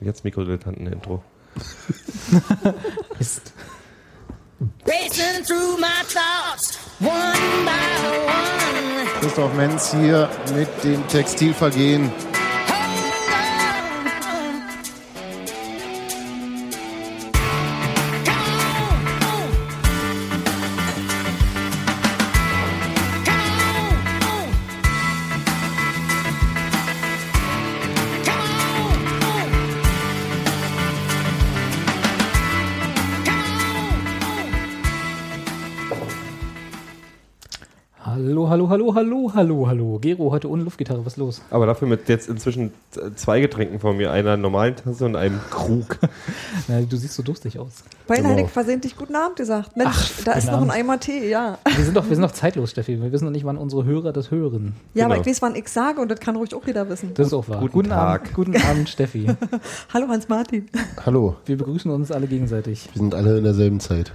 Jetzt Mikrodilettanten-Intro. Ist. Racing through my thoughts, one by one. Christoph Menz hier mit dem Textilvergehen. Hallo, hallo, hallo. Gero, heute ohne Luftgitarre, was ist los? Aber dafür mit jetzt inzwischen zwei Getränken vor mir, einer normalen Tasse und einem Krug. Na, du siehst so durstig aus. Beinahe Genau. hätte ich versehentlich guten Abend gesagt. Mensch, Ach, da ist guten noch ein. Eimer Tee, ja. Wir sind doch, wir sind doch zeitlos, Steffi. Wir wissen noch nicht, wann unsere Hörer das hören. Ja, aber Genau. ich weiß, wann ich sage und das kann ruhig auch jeder wissen. Das ist auch wahr. Guten Tag. Abend, guten Abend, Steffi. Hallo Hans-Martin. Hallo, Wir begrüßen uns alle gegenseitig. wir sind alle in derselben Zeit.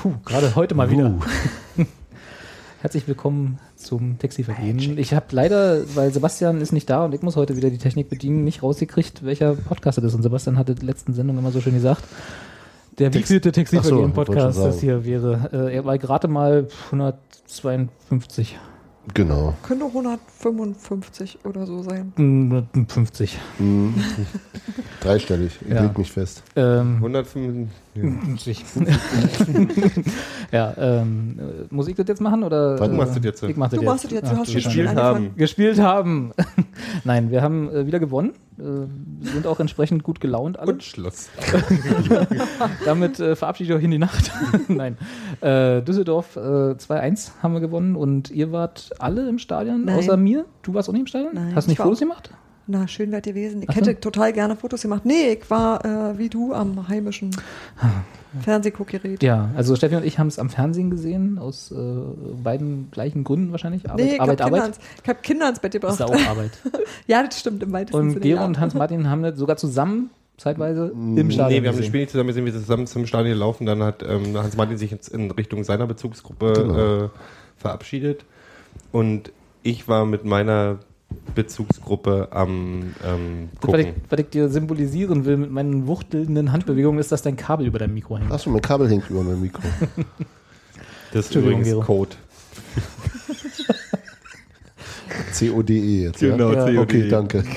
Puh, gerade heute mal wieder. Herzlich willkommen zum Textilvergehen. Ich habe leider, weil Sebastian ist nicht da und ich muss heute wieder die Technik bedienen, nicht rausgekriegt, welcher Podcast das ist. Und Sebastian hatte die letzten Sendung immer so schön gesagt. Der Text- wievielte so, Textilvergehen-Podcast wollte das hier wäre. Äh, er war gerade mal 152. Genau. Könnte 155 oder so sein. 50. Mhm. Dreistellig, ich Ja. leg mich fest. Ähm, 105. Ja. 50. ja, ähm, äh, muss ich das jetzt machen oder? Warte, du machst das jetzt. Ich mach das Du machst es jetzt, du Ach, hast du schon. Gespielt haben. gespielt haben. Nein, wir haben äh, wieder gewonnen. Äh, sind auch entsprechend gut gelaunt alle. Und Schluss. Damit äh, verabschiede ich euch in die Nacht. Nein. Äh, Düsseldorf äh, 2-1 haben wir gewonnen und ihr wart alle im Stadion, Nein. außer mir. Du warst auch nicht im Stadion? Nein, Hast du nicht Fotos auch- gemacht? Na, schön wärt gewesen. Ich Ach so. hätte total gerne Fotos gemacht. Nee, ich war äh, wie du am heimischen Fernsehguckgerät. Ja, also Steffi und ich haben es am Fernsehen gesehen, aus äh, beiden gleichen Gründen wahrscheinlich. Arbeit, Nee, ich Arbeit, habe Kinder, Arbeit. ans- ich hab Kinder ins Bett Ist gebracht. da auch Arbeit. Ja, das stimmt im weitesten Und Sinne. Gero ja. und Hans-Martin haben das sogar zusammen, zeitweise, im Stadion Nee, wir haben das. Spiel nicht zusammen gesehen, wir sind zusammen zum Stadion gelaufen. Dann hat ähm, Hans-Martin sich jetzt in Richtung seiner Bezugsgruppe Genau. äh, verabschiedet. Und ich war mit meiner Bezugsgruppe am ähm, Das, was, ich, gucken. was ich dir symbolisieren will mit meinen wuchtelnden Handbewegungen, ist, dass dein Kabel über deinem Mikro hängt. Achso, mein Kabel hängt über meinem Mikro. Das ist übrigens Gero. Code. C-O-D-E E jetzt, Genau, ja? COD. Okay, danke.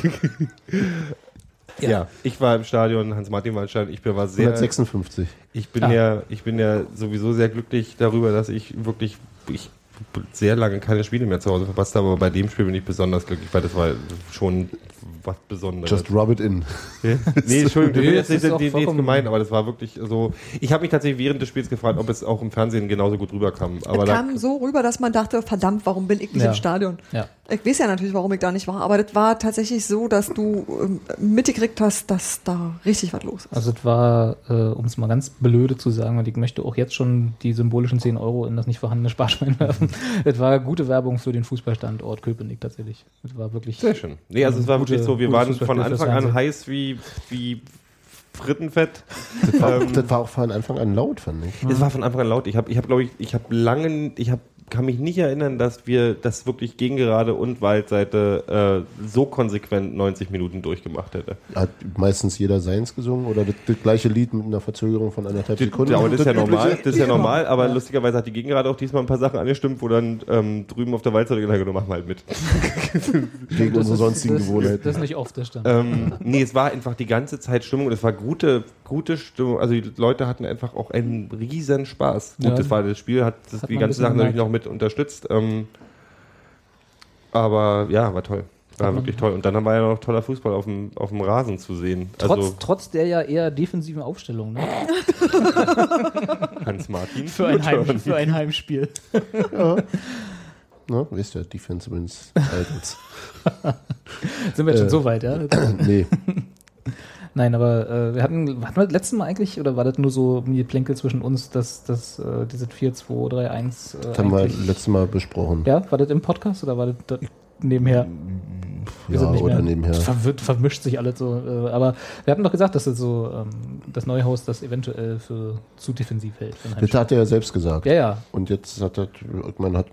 Ja. ich war im Stadion, Hans-Martin war im Stadion. Ich bin- war sehr, 156. ich bin Ah. ja, ich bin ja sowieso sehr glücklich darüber, dass ich wirklich, ich sehr lange keine Spiele mehr zu Hause verpasst habe, aber bei dem Spiel bin ich besonders glücklich, weil das war schon was Besonderes. Just rub it in. nee, Entschuldigung, Nee, das ist nicht ist vollkommen- gemeint, aber das war wirklich so. Ich habe mich tatsächlich während des Spiels gefragt, ob es auch im Fernsehen genauso gut rüberkam. Aber Es da, kam so rüber, dass man dachte, verdammt, warum bin ich nicht Ja. im Stadion? Ja. Ich weiß ja natürlich, warum ich da nicht war, aber das war tatsächlich so, dass du ähm, mitgekriegt hast, dass da richtig was los ist. Also es war, äh, um es mal ganz blöde zu sagen, und ich möchte auch jetzt schon die symbolischen 10 Euro in das nicht vorhandene Sparschwein werfen. es war gute Werbung für den Fußballstandort Köpenick tatsächlich. Es war wirklich sehr schön. Nee, also es war Gute- wirklich so, wir waren von Anfang an heiß wie, wie Frittenfett. Das war, Ähm, das war auch von Anfang an laut, fand ich. Es war von Anfang an laut. Ich habe, ich habe, glaube ich, ich habe lange, ich habe, kann mich nicht erinnern, dass wir das wirklich gegen gerade und Waldseite äh, so konsequent 90 Minuten durchgemacht hätte. Hat meistens jeder seins gesungen oder das, das gleiche Lied mit einer Verzögerung von anderthalb Sekunden. Ja, aber das ist ja normal. Das ist ja normal, aber lustigerweise hat die Gegengerade auch diesmal ein paar Sachen angestimmt, wo dann ähm, drüben auf der Waldseite gesagt wurde, mach mal halt mit. Gegen Das unsere ist- sonstigen das, Gewohnheiten. Das ist nicht oft, das stimmt. ähm, nee, es war einfach die ganze Zeit Stimmung und es war gute, gute Stimmung. Also die Leute hatten einfach auch einen riesen Spaß. Gut, Ja. das war das Spiel, hat, das, Hat die bisschen Sachen natürlich noch mit unterstützt. Ähm, aber ja, war toll. War wirklich toll. Und dann war ja noch toller Fußball auf dem, auf dem Rasen zu sehen. trotz, also trotz der ja eher defensiven Aufstellung ne? Hans Martin. für, ein Heim, für ein Heimspiel. Ne? Wisst ihr, Defense wins. Sind wir jetzt schon Äh. so weit, ja? nee, Nein, aber äh, wir hatten, hatten wir das letzte Mal eigentlich, oder war das nur so ein Plänkel zwischen uns, dass, dass äh, dieses 4, 2, 3, 1 äh, das haben wir letztes Mal besprochen. Ja, war das im Podcast oder war das dort nebenher? Ja, sind nicht oder mehr- nebenher. Das verwirrt, vermischt sich alles so. Äh, aber wir hatten doch gesagt, dass das so ähm, das neue Haus das eventuell für zu defensiv hält. Das hat er ja selbst gesagt. Ja, ja. Und jetzt hat er, man hat,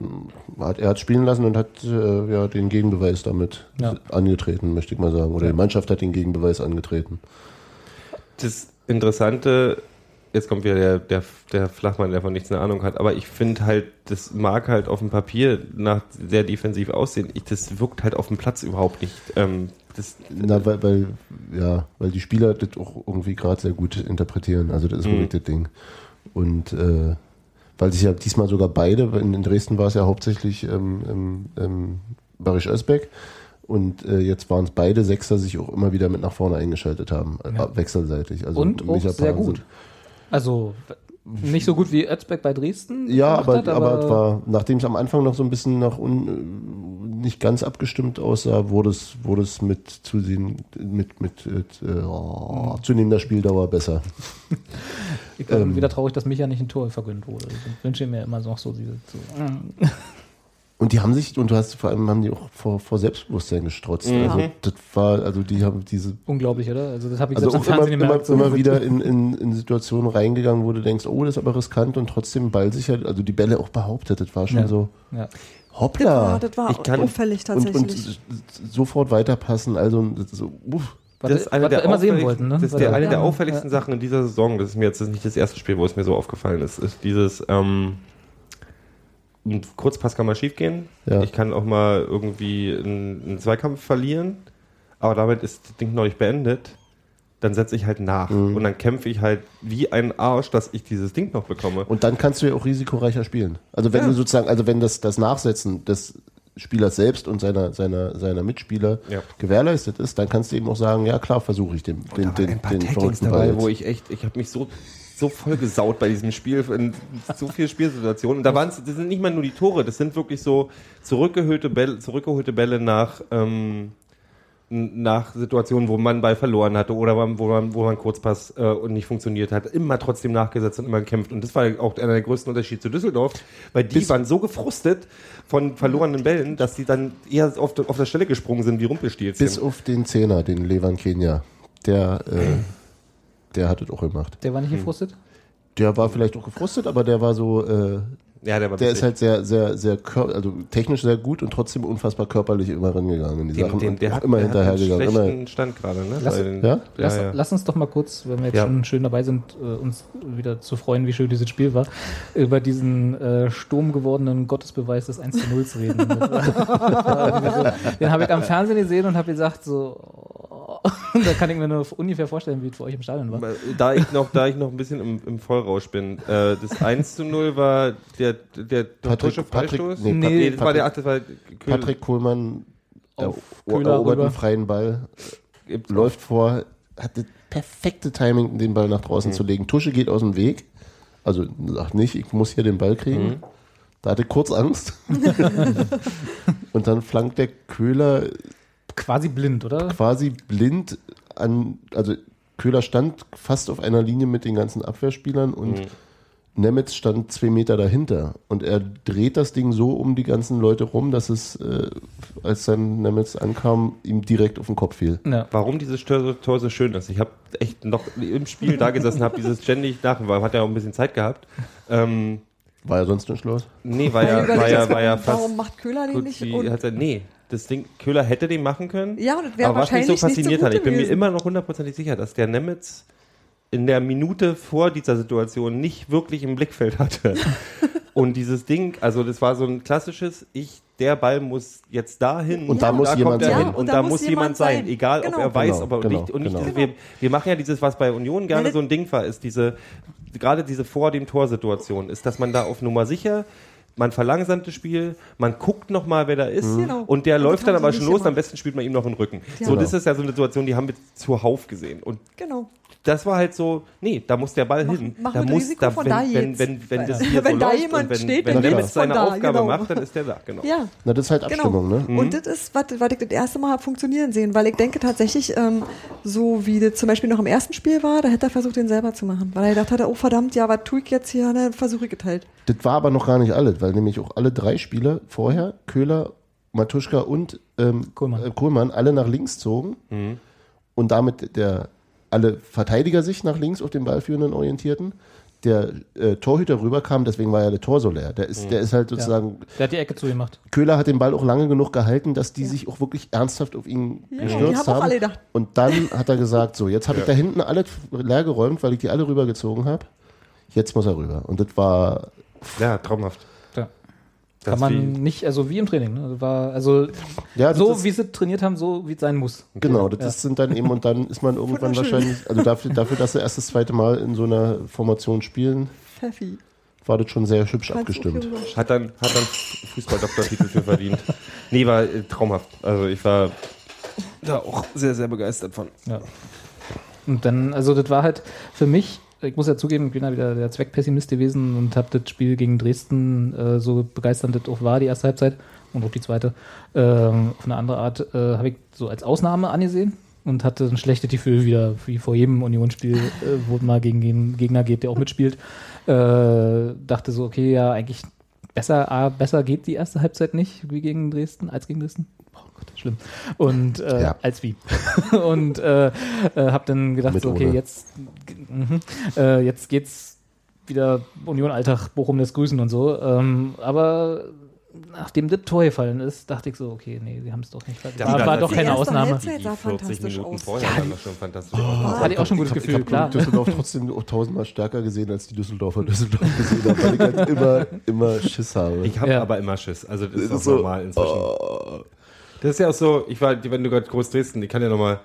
hat er hat spielen lassen und hat äh, ja den Gegenbeweis damit Ja. angetreten, möchte ich mal sagen. Oder Ja. die Mannschaft hat den Gegenbeweis angetreten. das Interessante, jetzt kommt wieder der, der, der Flachmann, der von nichts eine Ahnung hat, aber ich finde halt, das mag halt auf dem Papier nach sehr defensiv aussehen. Ich, das wirkt halt auf dem Platz überhaupt nicht. Ähm, das, Na, weil, weil, ja, weil die Spieler das auch irgendwie gerade sehr gut interpretieren. Also das ist Mhm. wirklich das Ding. Und äh, weil sich ja diesmal sogar beide, in, in Dresden war es ja hauptsächlich ähm, ähm, ähm, Barisch Özbeck und äh, jetzt waren es beide Sechser, sich auch immer wieder mit nach vorne eingeschaltet haben, äh, Ja. wechselseitig. Also Und auch sehr gut. Also nicht so gut wie Özbeck bei Dresden. Ja, aber, hat, aber, es war, nachdem es am Anfang noch so ein bisschen nach un, nicht ganz abgestimmt aussah, wurde es, wurde es mit zusehen, mit, mit, mit äh, oh, zunehmender Spieldauer besser. ich war ähm, wieder traurig, dass Micha nicht ein Tor vergönnt wurde. Ich wünsche mir immer noch so diese. So, Und die haben sich, und du hast vor allem haben die auch vor, vor Selbstbewusstsein gestrotzt. Mhm. Also das war, also die haben diese unglaublich, oder? Also das habe ich also selbst auch am immer, Fernsehen immer, immer wieder in, in, in Situationen reingegangen, wo du denkst, oh, das ist aber riskant und trotzdem ballsicher, also die Bälle auch behauptet, das war schon Ja. so, Ja. Das hoppla. war, das war Ich kann- auffällig und, tatsächlich. und sofort weiterpassen, also das ist so, uff. Was, das ist eine der immer sehen auffälligsten- wollten, ne? Das ist der, wir- eine der Ja. auffälligsten Sachen in dieser Saison. Das ist mir jetzt das ist nicht das erste Spiel, wo es mir so aufgefallen ist. Ist dieses ähm, ein Kurzpass kann mal schief gehen. Ja. Ich kann auch mal irgendwie einen, einen Zweikampf verlieren, aber damit ist das Ding noch nicht beendet. Dann setze ich halt nach Mhm. und dann kämpfe ich halt wie ein Arsch, dass ich dieses Ding noch bekomme. Und dann kannst du ja auch risikoreicher spielen. Also wenn Ja. du sozusagen, also wenn das, das Nachsetzen des Spielers selbst und seiner, seiner, seiner Mitspieler Ja. gewährleistet ist, dann kannst du eben auch sagen, ja klar, versuche ich den, den, den, ein paar den Tacklings dabei, jetzt. wo ich echt, ich habe mich so so voll gesaut bei diesem Spiel in so viel Spielsituationen. Und da waren es, das sind nicht mal nur die Tore, das sind wirklich so zurückgeholte Bälle, zurückgeholte Bälle nach ähm, nach Situationen, wo man Ball verloren hatte oder wo man, wo man Kurzpass äh, und nicht funktioniert hat, immer trotzdem nachgesetzt und immer gekämpft. Und das war auch einer der größten Unterschiede zu Düsseldorf, weil die Bis- waren so gefrustet von verlorenen Bällen, dass die dann eher auf, der- auf der Stelle gesprungen sind wie Rumpelstilzchen. Bis auf den Zehner, den Levan Kenia. Der, äh, der hat es auch gemacht. Der war Hm. nicht gefrustet? Der war vielleicht auch gefrustet, aber der war so, äh, ja, der war der ist halt sehr, sehr, sehr, also technisch sehr gut und trotzdem unfassbar körperlich immer rangegangen in die Dem, Sachen dem, der hat, immer der hinterhergegangen. Hat einen Immer, Stand gerade, ne? Lass- den- Ja? Lass, ja, ja. lass uns doch mal kurz, wenn wir jetzt Ja. schon schön dabei sind, äh, uns wieder zu freuen, wie schön dieses Spiel war, über diesen äh, Sturm gewordenen Gottesbeweis des 1 zu 0 reden. Den habe ich am Fernsehen gesehen und habe gesagt, so, oh, da kann ich mir nur ungefähr vorstellen, wie es für euch im Stadion war. Da ich noch, da ich noch ein bisschen im, im Vollrausch bin. Äh, das 1 zu 0 war der, der Patrick- Freistoß. nee, nee, Patrick- das war der, das war Köhl- Patrick Kohlmann Auf er- Köhler erobert einen freien Ball, gibt's läuft vor, hat das perfekte Timing, den Ball nach draußen zu legen. Tusche geht aus dem Weg. Also sagt nicht, ich muss hier den Ball kriegen. Da hatte kurz Angst. Und dann flankt der Köhler Quasi blind, oder? quasi blind an, also Köhler stand fast auf einer Linie mit den ganzen Abwehrspielern und Nemetz stand zwei Meter dahinter. Und er dreht das Ding so um die ganzen Leute rum, dass es, äh, als dann Nemetz ankam, ihm direkt auf den Kopf fiel. Ja. Warum dieses Tor, Tor so schön ist. Ich habe echt noch im Spiel da gesessen, habe dieses ständig nach, weil hat ja auch ein bisschen Zeit gehabt. Ähm, War er sonst nicht los? nee, war ja, war ja, war ja fast. Warum macht Köhler den gut nicht? Und, hat er, nee, das Ding, Köhler hätte den machen können. Ja, und das wäre aber was mich wahrscheinlich so nicht so fasziniert gut hat, ich bin mir immer noch hundertprozentig sicher, dass der Nemitz in der Minute vor dieser Situation nicht wirklich im Blickfeld hatte. und dieses Ding, also das war so ein klassisches, ich, der Ball muss jetzt dahin Und da muss kommt jemand sein. hin und, da, muss jemand sein, egal Genau. ob er weiß, Genau, ob er genau, nicht und nicht genau. diese, wir, wir machen ja dieses, was bei Union gerne so ein Ding war, ist diese gerade diese vor dem Tor Situation, ist, dass man da auf Nummer sicher man verlangsamt das Spiel, man guckt noch mal, wer da ist Genau. und der Und läuft dann aber schon los, gemacht. am besten spielt man ihm noch den Rücken. Ja. So, Genau. das ist ja so eine Situation, die haben wir zuhauf gesehen und Genau. Das war halt so, nee, da muss der Ball Mach- hin. mach da muss, Risiko da, von wenn, da wenn, jetzt. wenn, wenn das hier Wenn so da läuft jemand und wenn, steht, wenn ist von seine da, Aufgabe genau. macht, dann ist der da, genau. Ja. Na, das ist halt Genau. Abstimmung, ne? Mhm. Und das ist, was, was ich das erste Mal hab funktionieren sehen, weil ich denke tatsächlich, ähm, so wie das zum Beispiel noch im ersten Spiel war, da hätte er versucht, den selber zu machen. Weil er gedacht hat, oh verdammt, ja, was tue ich jetzt hier, dann versuche ich es halt. Das war aber noch gar nicht alles, weil nämlich auch alle drei Spieler vorher, Köhler, Matuschka und ähm, Kohlmann. äh, Kohlmann, alle nach links zogen und damit der alle Verteidiger sich nach links auf den Ballführenden orientierten. der äh, Torhüter rüberkam, deswegen war ja der Tor so leer. Der ist, der ist halt sozusagen, Der hat die Ecke zugemacht. Köhler hat den Ball auch lange genug gehalten, dass die sich auch wirklich ernsthaft auf ihn Ja, gestürzt die haben auch haben. Und dann hat er gesagt, so, jetzt habe ich da hinten alle leer geräumt, weil ich die alle rübergezogen habe. Jetzt muss er rüber. Und das war, Ja, traumhaft. Kann man nicht, also wie im Training. Ne? Also War, also ja, so ist, wie sie trainiert haben, so wie es sein muss. Genau, das Ja. sind dann eben, und dann ist man irgendwann wahrscheinlich, also dafür, dafür, dass sie erst das zweite Mal in so einer Formation spielen, Pfeffi. war das schon sehr hübsch du abgestimmt. Hat dann, hat dann Fußballdoktortitel für verdient. Nee, war äh, traumhaft. Also ich war da auch sehr, sehr begeistert von. Ja. Und dann, also das war halt für mich, ich muss ja zugeben, ich bin ja wieder der Zweckpessimist gewesen und habe das Spiel gegen Dresden äh, so begeisternd das auch war, die erste Halbzeit und auch die zweite, ähm, auf eine andere Art, äh, habe ich so als Ausnahme angesehen und hatte ein schlechtes Gefühl wieder, wie vor jedem Unionsspiel, äh, wo man gegen den Gegner geht, der auch mitspielt. Äh, dachte so, okay, ja, eigentlich besser, A, besser geht die erste Halbzeit nicht wie gegen Dresden, als gegen Dresden. Oh Gott, schlimm. Und äh, Ja. als wie. und äh, äh, habe dann gedacht, so, okay, ohne. jetzt, mhm, äh, jetzt geht's wieder Union Alltag, Bochum das Grüßen und so. Ähm, aber nachdem das Tor gefallen ist, dachte ich so, okay, nee, sie haben es doch nicht. Ja, war, die war doch keine Ausnahme. Halbzeit- sah 40 fantastisch Minuten aus. vorher waren das schon fantastisch. Das hatte ich auch schon ein gutes ich Gefühl, habe klar. Düsseldorf trotzdem auch tausendmal stärker gesehen, als die Düsseldorfer Düsseldorf gesehen haben, weil ich halt immer, immer Schiss habe. Ich habe Ja. aber immer Schiss. Also das ist, ist auch so, normal inzwischen. Das ist ja auch so, ich war, wenn du gerade groß Dresden, ich kann ja nochmal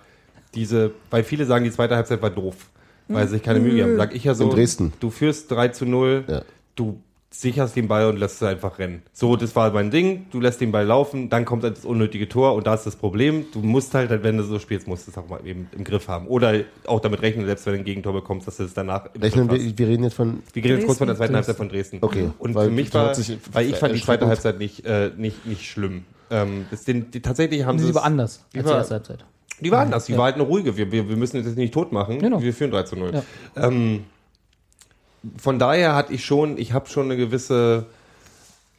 diese, weil viele sagen, die zweite Halbzeit war doof, weil sie sich keine Mühe haben. Sag ich ja so, In Dresden. du führst 3 zu 0, Ja. du sicherst den Ball und lässt es einfach rennen. So, das war mein Ding, du lässt den Ball laufen, dann kommt das unnötige Tor und da ist das Problem, du musst halt, wenn du so spielst, musst du es auch mal eben im Griff haben. Oder auch damit rechnen, selbst wenn du ein Gegentor bekommst, dass du es danach im Rechnen Griff wir, wir reden jetzt von, Wir gehen jetzt kurz von der zweiten Dresden. Halbzeit von Dresden. Okay. Und Weil für mich das war, weil ich fand die zweite Halbzeit nicht, äh, nicht, nicht schlimm. Ähm, den, die, tatsächlich haben Sie sie war anders Die als die war- erste Halbzeit. Die war anders, die war halt eine ruhige. Wir, wir, wir müssen das nicht tot machen. Genau. Wir führen 3 zu 0. Ja. Ähm, von daher hatte ich schon, ich habe schon eine gewisse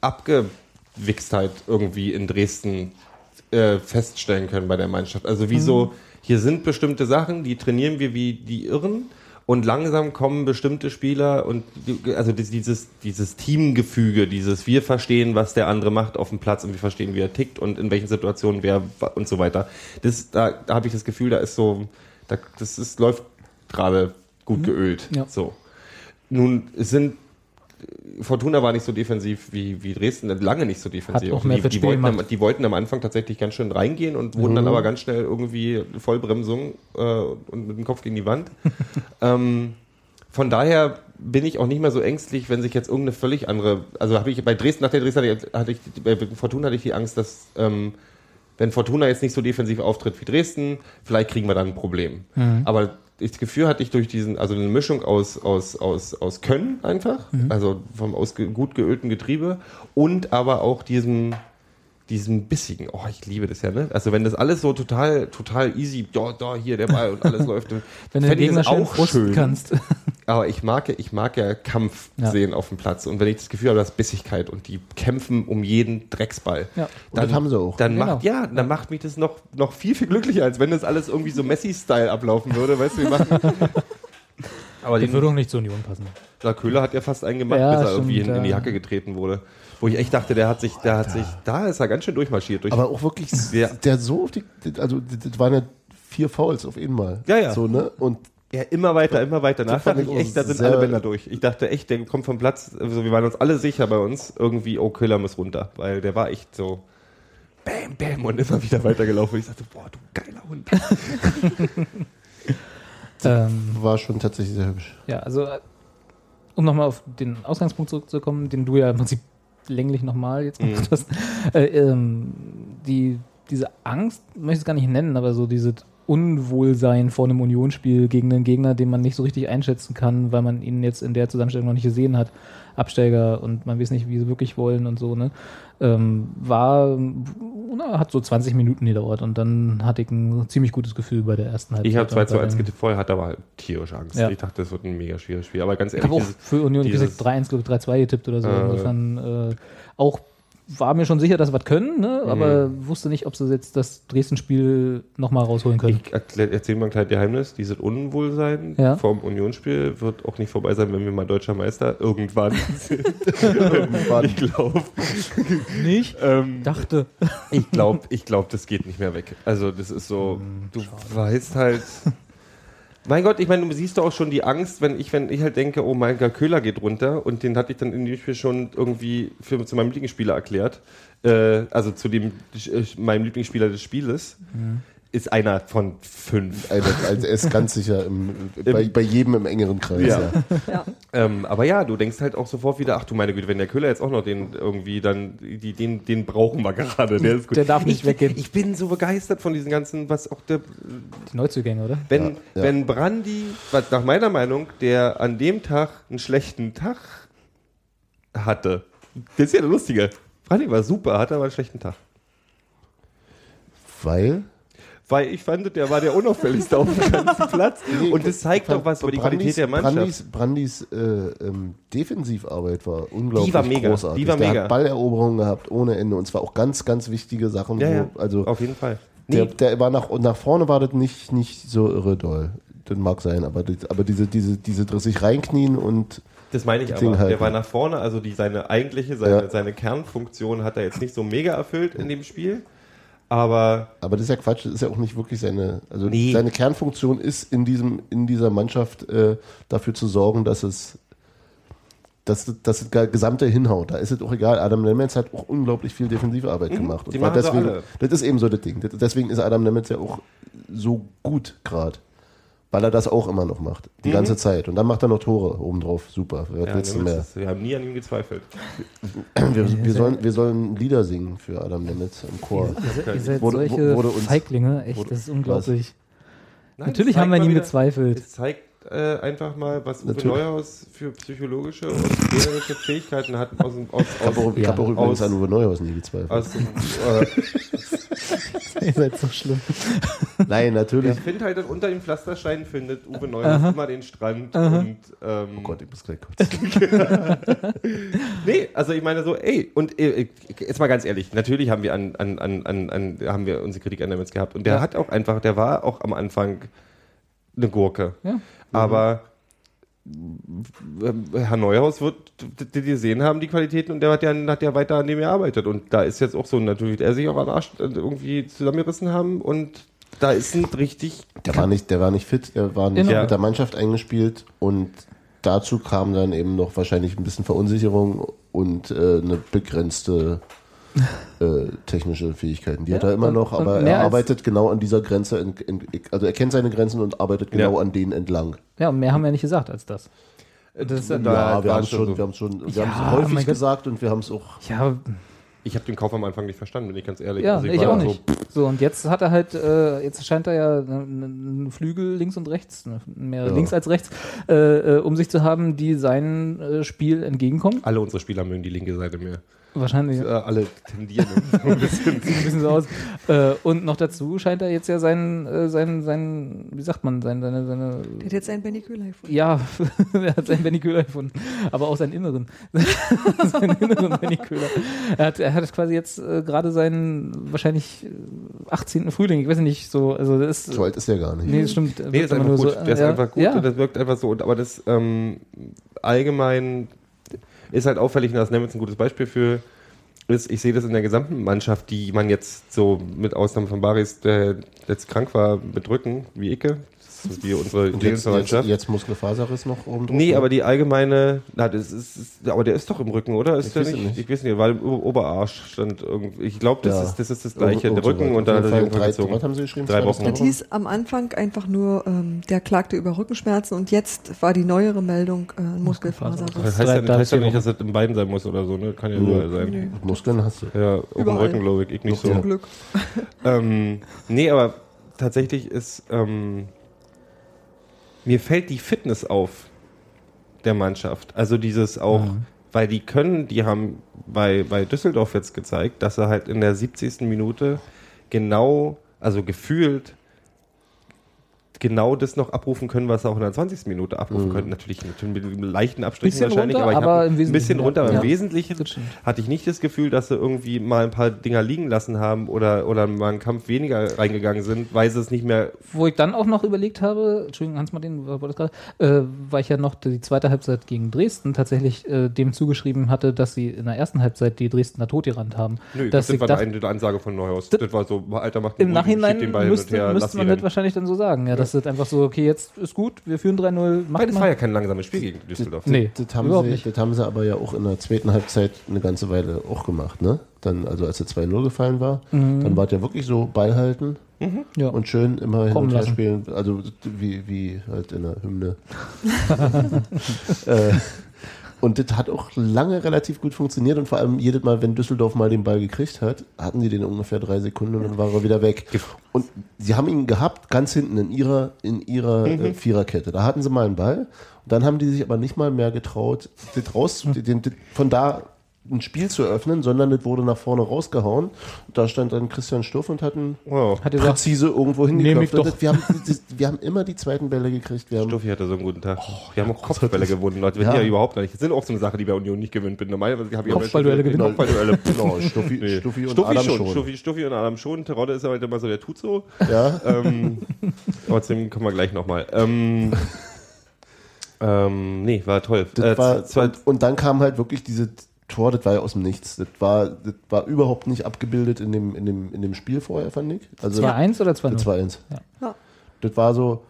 Abgewichstheit irgendwie in Dresden äh, feststellen können bei der Mannschaft. Also wie so, hier sind bestimmte Sachen, die trainieren wir wie die Irren und langsam kommen bestimmte Spieler und also dies- dieses, dieses Teamgefüge, dieses wir verstehen, was der andere macht auf dem Platz und wir verstehen, wie er tickt und in welchen Situationen wer und so weiter. Das, da, da habe ich das Gefühl, da ist so, da, das ist, läuft gerade gut geölt. Ja. So. Nun, es sind Fortuna war nicht so defensiv wie, wie Dresden, lange nicht so defensiv. Auch mehr die, die, wollten am, die wollten am Anfang tatsächlich ganz schön reingehen und wurden dann aber ganz schnell irgendwie Vollbremsung äh, und mit dem Kopf gegen die Wand. ähm, von daher bin ich auch nicht mehr so ängstlich, wenn sich jetzt irgendeine völlig andere, also habe ich bei Dresden, nach der Dresden hatte ich, hatte ich bei Fortuna hatte ich die Angst, dass ähm, wenn Fortuna jetzt nicht so defensiv auftritt wie Dresden, vielleicht kriegen wir dann ein Problem. Aber das Gefühl hatte ich durch diesen, also eine Mischung aus, aus, aus, aus Können einfach, also vom aus gut geölten Getriebe und aber auch diesem, diesem bissigen, oh, ich liebe das ja, ne? Also wenn das alles so total, total easy, ja, da, hier der Ball und alles läuft. Wenn du den Gegner das schön kannst. aber ich mag, ja- ich mag ja Kampf Ja. sehen auf dem Platz. Und wenn ich das Gefühl habe, dass Bissigkeit und die kämpfen um jeden Drecksball, Ja. Und das haben sie auch. dann Genau. macht, ja, dann macht mich das noch, noch viel, viel glücklicher, als wenn das alles irgendwie so Messi-Style ablaufen würde, weißt du, wir machen. Aber den, würde auch nicht zur Union passen. der Köhler hat ja fast einen gemacht, Ja, bis er irgendwie stimmt, in, in die. Hacke getreten wurde. Wo ich echt dachte, der hat sich, der hat sich, da ist er ganz schön durchmarschiert. Durch, Aber auch wirklich, Ja. der so auf die, also das waren ja vier Fouls auf einmal. Ja, ja. So, ne? Und Ja, immer weiter, immer weiter. Nach fand dachte ich echt, da sind alle Bänder durch. Ich dachte echt, der kommt vom Platz. Also wir waren uns alle sicher bei uns, irgendwie, oh, Köhler muss runter. Weil der war echt so bam, bam und immer wieder weitergelaufen. Ich dachte, boah, du geiler Hund. Ähm, war schon tatsächlich sehr hübsch. ja, also äh, um nochmal auf den Ausgangspunkt zurückzukommen, den du ja im Prinzip länglich nochmal jetzt gemacht hast. Äh, ähm, die, diese Angst, möchte ich es gar nicht nennen, aber so dieses Unwohlsein vor einem Unionsspiel gegen einen Gegner, den man nicht so richtig einschätzen kann, weil man ihn jetzt in der Zusammenstellung noch nicht gesehen hat. Absteiger und man weiß nicht, wie sie wirklich wollen und so, ne? Ähm, war, na, hat so 20 Minuten gedauert und dann hatte ich ein ziemlich gutes Gefühl bei der ersten Halbzeit. Ich habe 2 Und zu bei 1 dem- getippt, vorher hatte aber halt tierisch Angst. Ja. Ich dachte, das wird ein mega schwieriges Spiel. Aber ganz Ich ehrlich, habe auch für Union dieses- dieses 3-1, glaube ich, 3-2 getippt oder so. Äh, Insofern äh, auch war mir schon sicher, dass sie was können, ne? aber Mhm. wusste nicht, ob sie jetzt das Dresden-Spiel nochmal rausholen können. Ich erklär- erzähl mal ein kleines Geheimnis. Dieses Unwohlsein Ja. vom Unionsspiel wird auch nicht vorbei sein, wenn wir mal deutscher Meister irgendwann sind. ich glaube, nicht? ähm, Dachte. ich glaube, ich glaub, das geht nicht mehr weg. Also das ist so, du weißt halt. Mein Gott, ich meine, du siehst doch auch schon die Angst, wenn ich, wenn ich halt denke, oh mein Gott, Köhler geht runter und den hatte ich dann in dem Spiel schon irgendwie für, zu meinem Lieblingsspieler erklärt. Äh, also zu dem äh, meinem Lieblingsspieler des Spieles. Ist einer von fünf. Also, also er ist ganz sicher im, bei, bei jedem im engeren Kreis. Ja. Ja. Ja. Ähm, aber ja, du denkst halt auch sofort wieder, ach du meine Güte, wenn der Köhler jetzt auch noch den irgendwie dann, die, den, den brauchen wir gerade. Der ist gut. Der darf nicht ich, weggehen. Ich bin so begeistert von diesen ganzen, was auch der, Die Neuzugänge, oder? wenn, Ja, ja. wenn Brandy, was nach meiner Meinung, der an dem Tag einen schlechten Tag hatte, das ist ja der Lustige. Brandy war super, hatte aber einen schlechten Tag. Weil Weil ich fand, der war der unauffälligste auf dem ganzen Platz. Und das zeigt doch was über die Qualität der Mannschaft. Brandis, Brandis äh, ähm, Defensivarbeit war unglaublich Die war mega, großartig. die war der mega. hat Balleroberungen gehabt ohne Ende und zwar auch ganz, ganz wichtige Sachen. ja, wo, ja, Also auf jeden Fall. der, Nee, der war nach, nach vorne war das nicht, nicht so irre doll. Das mag sein, aber, das, aber diese, diese, diese sich reinknien und Das meine ich aber. halten. Der war nach vorne, also die, seine eigentliche, seine, Ja. seine Kernfunktion hat er jetzt nicht so mega erfüllt in dem Spiel. Aber Aber das ist ja Quatsch, das ist ja auch nicht wirklich seine, also Nee. seine Kernfunktion ist in diesem, in dieser Mannschaft äh, dafür zu sorgen, dass es, dass, das ge- gesamte hinhaut. Da ist es auch egal. Adam Nemetz hat auch unglaublich viel Defensivarbeit gemacht. Mhm. die Und deswegen, das ist eben so das Ding. Deswegen ist Adam Nemetz ja auch so gut gerade. Weil er das auch immer noch macht. Die ganze Zeit. Und dann macht er noch Tore obendrauf. Super. Mhm. ja, willst du Nemitz mehr? wir haben nie an ihm gezweifelt. Wir, wir, sollen, wir sollen Lieder singen für Adam Nemetz im Chor. Ihr seid, ihr seid Wurde- solche wurde uns- Feiglinge, echt, wurde- das ist unglaublich. Nein, Natürlich haben wir an ihm wieder- gezweifelt. Es zeigt äh, einfach mal, was Uwe Natürlich. Neuhaus für psychologische und trainerische Fähigkeiten hat aus dem aus, Ich habe auch, Ja. hab auch übrigens Aus- an Uwe Neuhaus nie gezweifelt. aus dem äh, ihr seid so schlimm. Nein, natürlich. Ich finde halt, dass unter den Pflastersteinen findet Uwe Neuhaus immer den Strand und ähm, Oh Gott, ich muss gleich kurz. Nee, also ich meine so, ey, und äh, jetzt mal ganz ehrlich, natürlich haben wir an, an, an, an, an haben wir unsere Kritik an Nemitz gehabt. Und der Ja. hat auch einfach, der war auch am Anfang eine Gurke. Ja. Aber ähm, Herr Neuhaus wird die gesehen haben, die Qualitäten, und der hat ja, hat ja weiter an dem gearbeitet. Und da ist jetzt auch so natürlich, der sich auch am Arsch äh, irgendwie zusammengerissen haben und da ist ein richtig Der war nicht, der war nicht fit, der war nicht Genau. mit der Mannschaft eingespielt und dazu kam dann eben noch wahrscheinlich ein bisschen Verunsicherung und äh, eine begrenzte äh, technische Fähigkeiten. Die hat Ja, er immer noch, aber er arbeitet genau an dieser Grenze, ent, ent, also er kennt seine Grenzen und arbeitet genau Ja. an denen entlang. Ja, und mehr haben wir nicht gesagt als das. Das ist, Da ja, wir haben es schon so. wir haben schon, wir Ja, mein häufig gesagt und wir haben es auch. ja, Ich habe den Kauf am Anfang nicht verstanden, bin ich ganz ehrlich. ja, Also ich war auch so, nicht. So, und jetzt hat er halt, äh, jetzt scheint er ja einen Flügel links und rechts, ne, mehr Ja. links als rechts, äh, äh, um sich zu haben, die seinem äh, Spiel entgegenkommen. Alle unsere Spieler mögen die linke Seite mehr. Wahrscheinlich. Äh, alle tendieren so ein bisschen. Sieht ein bisschen so aus. Äh, und noch dazu scheint er jetzt ja sein, äh, sein, sein, wie sagt man, sein, seine, seine, Der hat jetzt einen Benny Köhler gefunden. ja, er hat seinen Benny Köhler gefunden, aber auch seinen Inneren. seinen inneren Benny Köhler. Er hat, er hat quasi jetzt äh, gerade seinen wahrscheinlich äh, 18. Frühling, ich weiß nicht, so, also das ist, So alt ist er gar nicht. nee, das stimmt. Nee, ist einfach gut. so, der ist ja, einfach gut Ja. und das wirkt einfach so. Und, aber das ähm, allgemein ist halt auffällig, und das Nemitz ein gutes Beispiel für ist, ich sehe das in der gesamten Mannschaft, die man jetzt so mit Ausnahme von Baris, der jetzt krank war, mit Rücken, wie Icke, das ist wie unsere Und jetzt, jetzt, Muskelfaserriss noch oben drauf. Nee, aber die allgemeine, na, das ist, ist, aber der ist doch im Rücken, oder? Ist Ich der weiß nicht? nicht. Ich weiß nicht, weil im Oberarsch stand irgendwie. Ich glaube, das, Ja. ist, das ist das gleiche. Der Rücken und da weit. hat er die Fall gezogen. drei, was haben Sie geschrieben? Drei Wochen. drei Das hieß am Anfang einfach nur, ähm, der klagte über Rückenschmerzen und jetzt war die neuere Meldung äh, Muskelfaserriss. Das heißt Drei- ja, drei heißt ja nicht, dass das in beiden sein muss oder so, ne? Kann ja überall sein. Nee. Muskeln hast du. Ja, Überall. Rücken, glaube ich, ich nicht so. Zum Glück. Ähm, nee, aber tatsächlich ist, ähm, mir fällt die Fitness auf der Mannschaft. Also dieses auch, weil die können, die haben bei, bei Düsseldorf jetzt gezeigt, dass er halt in der 70. Minute genau, also gefühlt genau das noch abrufen können, was sie auch in der 20. Minute abrufen Mhm. können. Natürlich, natürlich mit einem leichten Abstrichen wahrscheinlich, runter, aber ich aber habe im ein bisschen ja. runter. Aber Ja. im Wesentlichen hatte ich nicht das Gefühl, dass sie irgendwie mal ein paar Dinger liegen lassen haben oder, oder mal einen Kampf weniger reingegangen sind, weil sie es nicht mehr Wo ich dann auch noch überlegt habe, Entschuldigung, Hans-Martin, war das gerade, äh, weil ich ja noch die zweite Halbzeit gegen Dresden tatsächlich äh, dem zugeschrieben hatte, dass sie in der ersten Halbzeit die Dresdner totgerannt haben. Nö, dass das war dachte, eine Ansage von Neuhaus. Das- Das, war so, Alter, macht im einen Bogen, Nachhinein den Ball müsste, müsste man das rennen. wahrscheinlich dann so sagen, ja, dass das einfach so, okay, jetzt ist gut, wir führen 3-0, macht Weil das war ja kein langsames Spiel gegen Düsseldorf. Nee, Das haben, überhaupt sie, nicht. das haben sie aber ja auch in der zweiten Halbzeit eine ganze Weile auch gemacht, ne? Dann, also als der 2-0 gefallen war, Mhm. dann war es ja wirklich so Ball halten Ja. und schön immer hin Kommen und her spielen. Also wie, wie halt in der Hymne. äh, und das hat auch lange relativ gut funktioniert und vor allem jedes Mal, wenn Düsseldorf mal den Ball gekriegt hat, hatten die den ungefähr drei Sekunden und dann war er wieder weg. Und sie haben ihn gehabt, ganz hinten in ihrer, in ihrer äh, Viererkette. Da hatten sie mal einen Ball und dann haben die sich aber nicht mal mehr getraut, das raus, den, den, von da ein Spiel zu öffnen, sondern das wurde nach vorne rausgehauen. Da stand dann Christian Stuff und hat ihn Wow. Hat er gesagt, präzise irgendwo hingeklopft. doch. Wir haben, wir haben immer die zweiten Bälle gekriegt. Wir haben, Stuffi hatte so einen guten Tag. Oh, wir haben auch Kopfbälle gewonnen, Leute. Wir Ja. ja überhaupt nicht. Das sind auch so eine Sache, die bei Union nicht gewinnt bin. Normalerweise habe ich Kopfballduelle gewinnen. Kopfballduelle. Genau, Stuffi, Nee. Stuffi und Stuffi Adam schon. schon. Stuffi, Stuffi und Adam schon. Terodde ist ja halt immer so, der tut so. Ja. ähm, trotzdem kommen wir gleich nochmal. Ähm, ähm, nee, war toll. Äh, war, und, und dann kam halt wirklich diese Tor, das war ja aus dem Nichts. Das war, das war überhaupt nicht abgebildet in dem, in dem, in dem Spiel vorher, fand ich. Also 2-1 oder 2-0? Das 2-1. Ja. Das war so.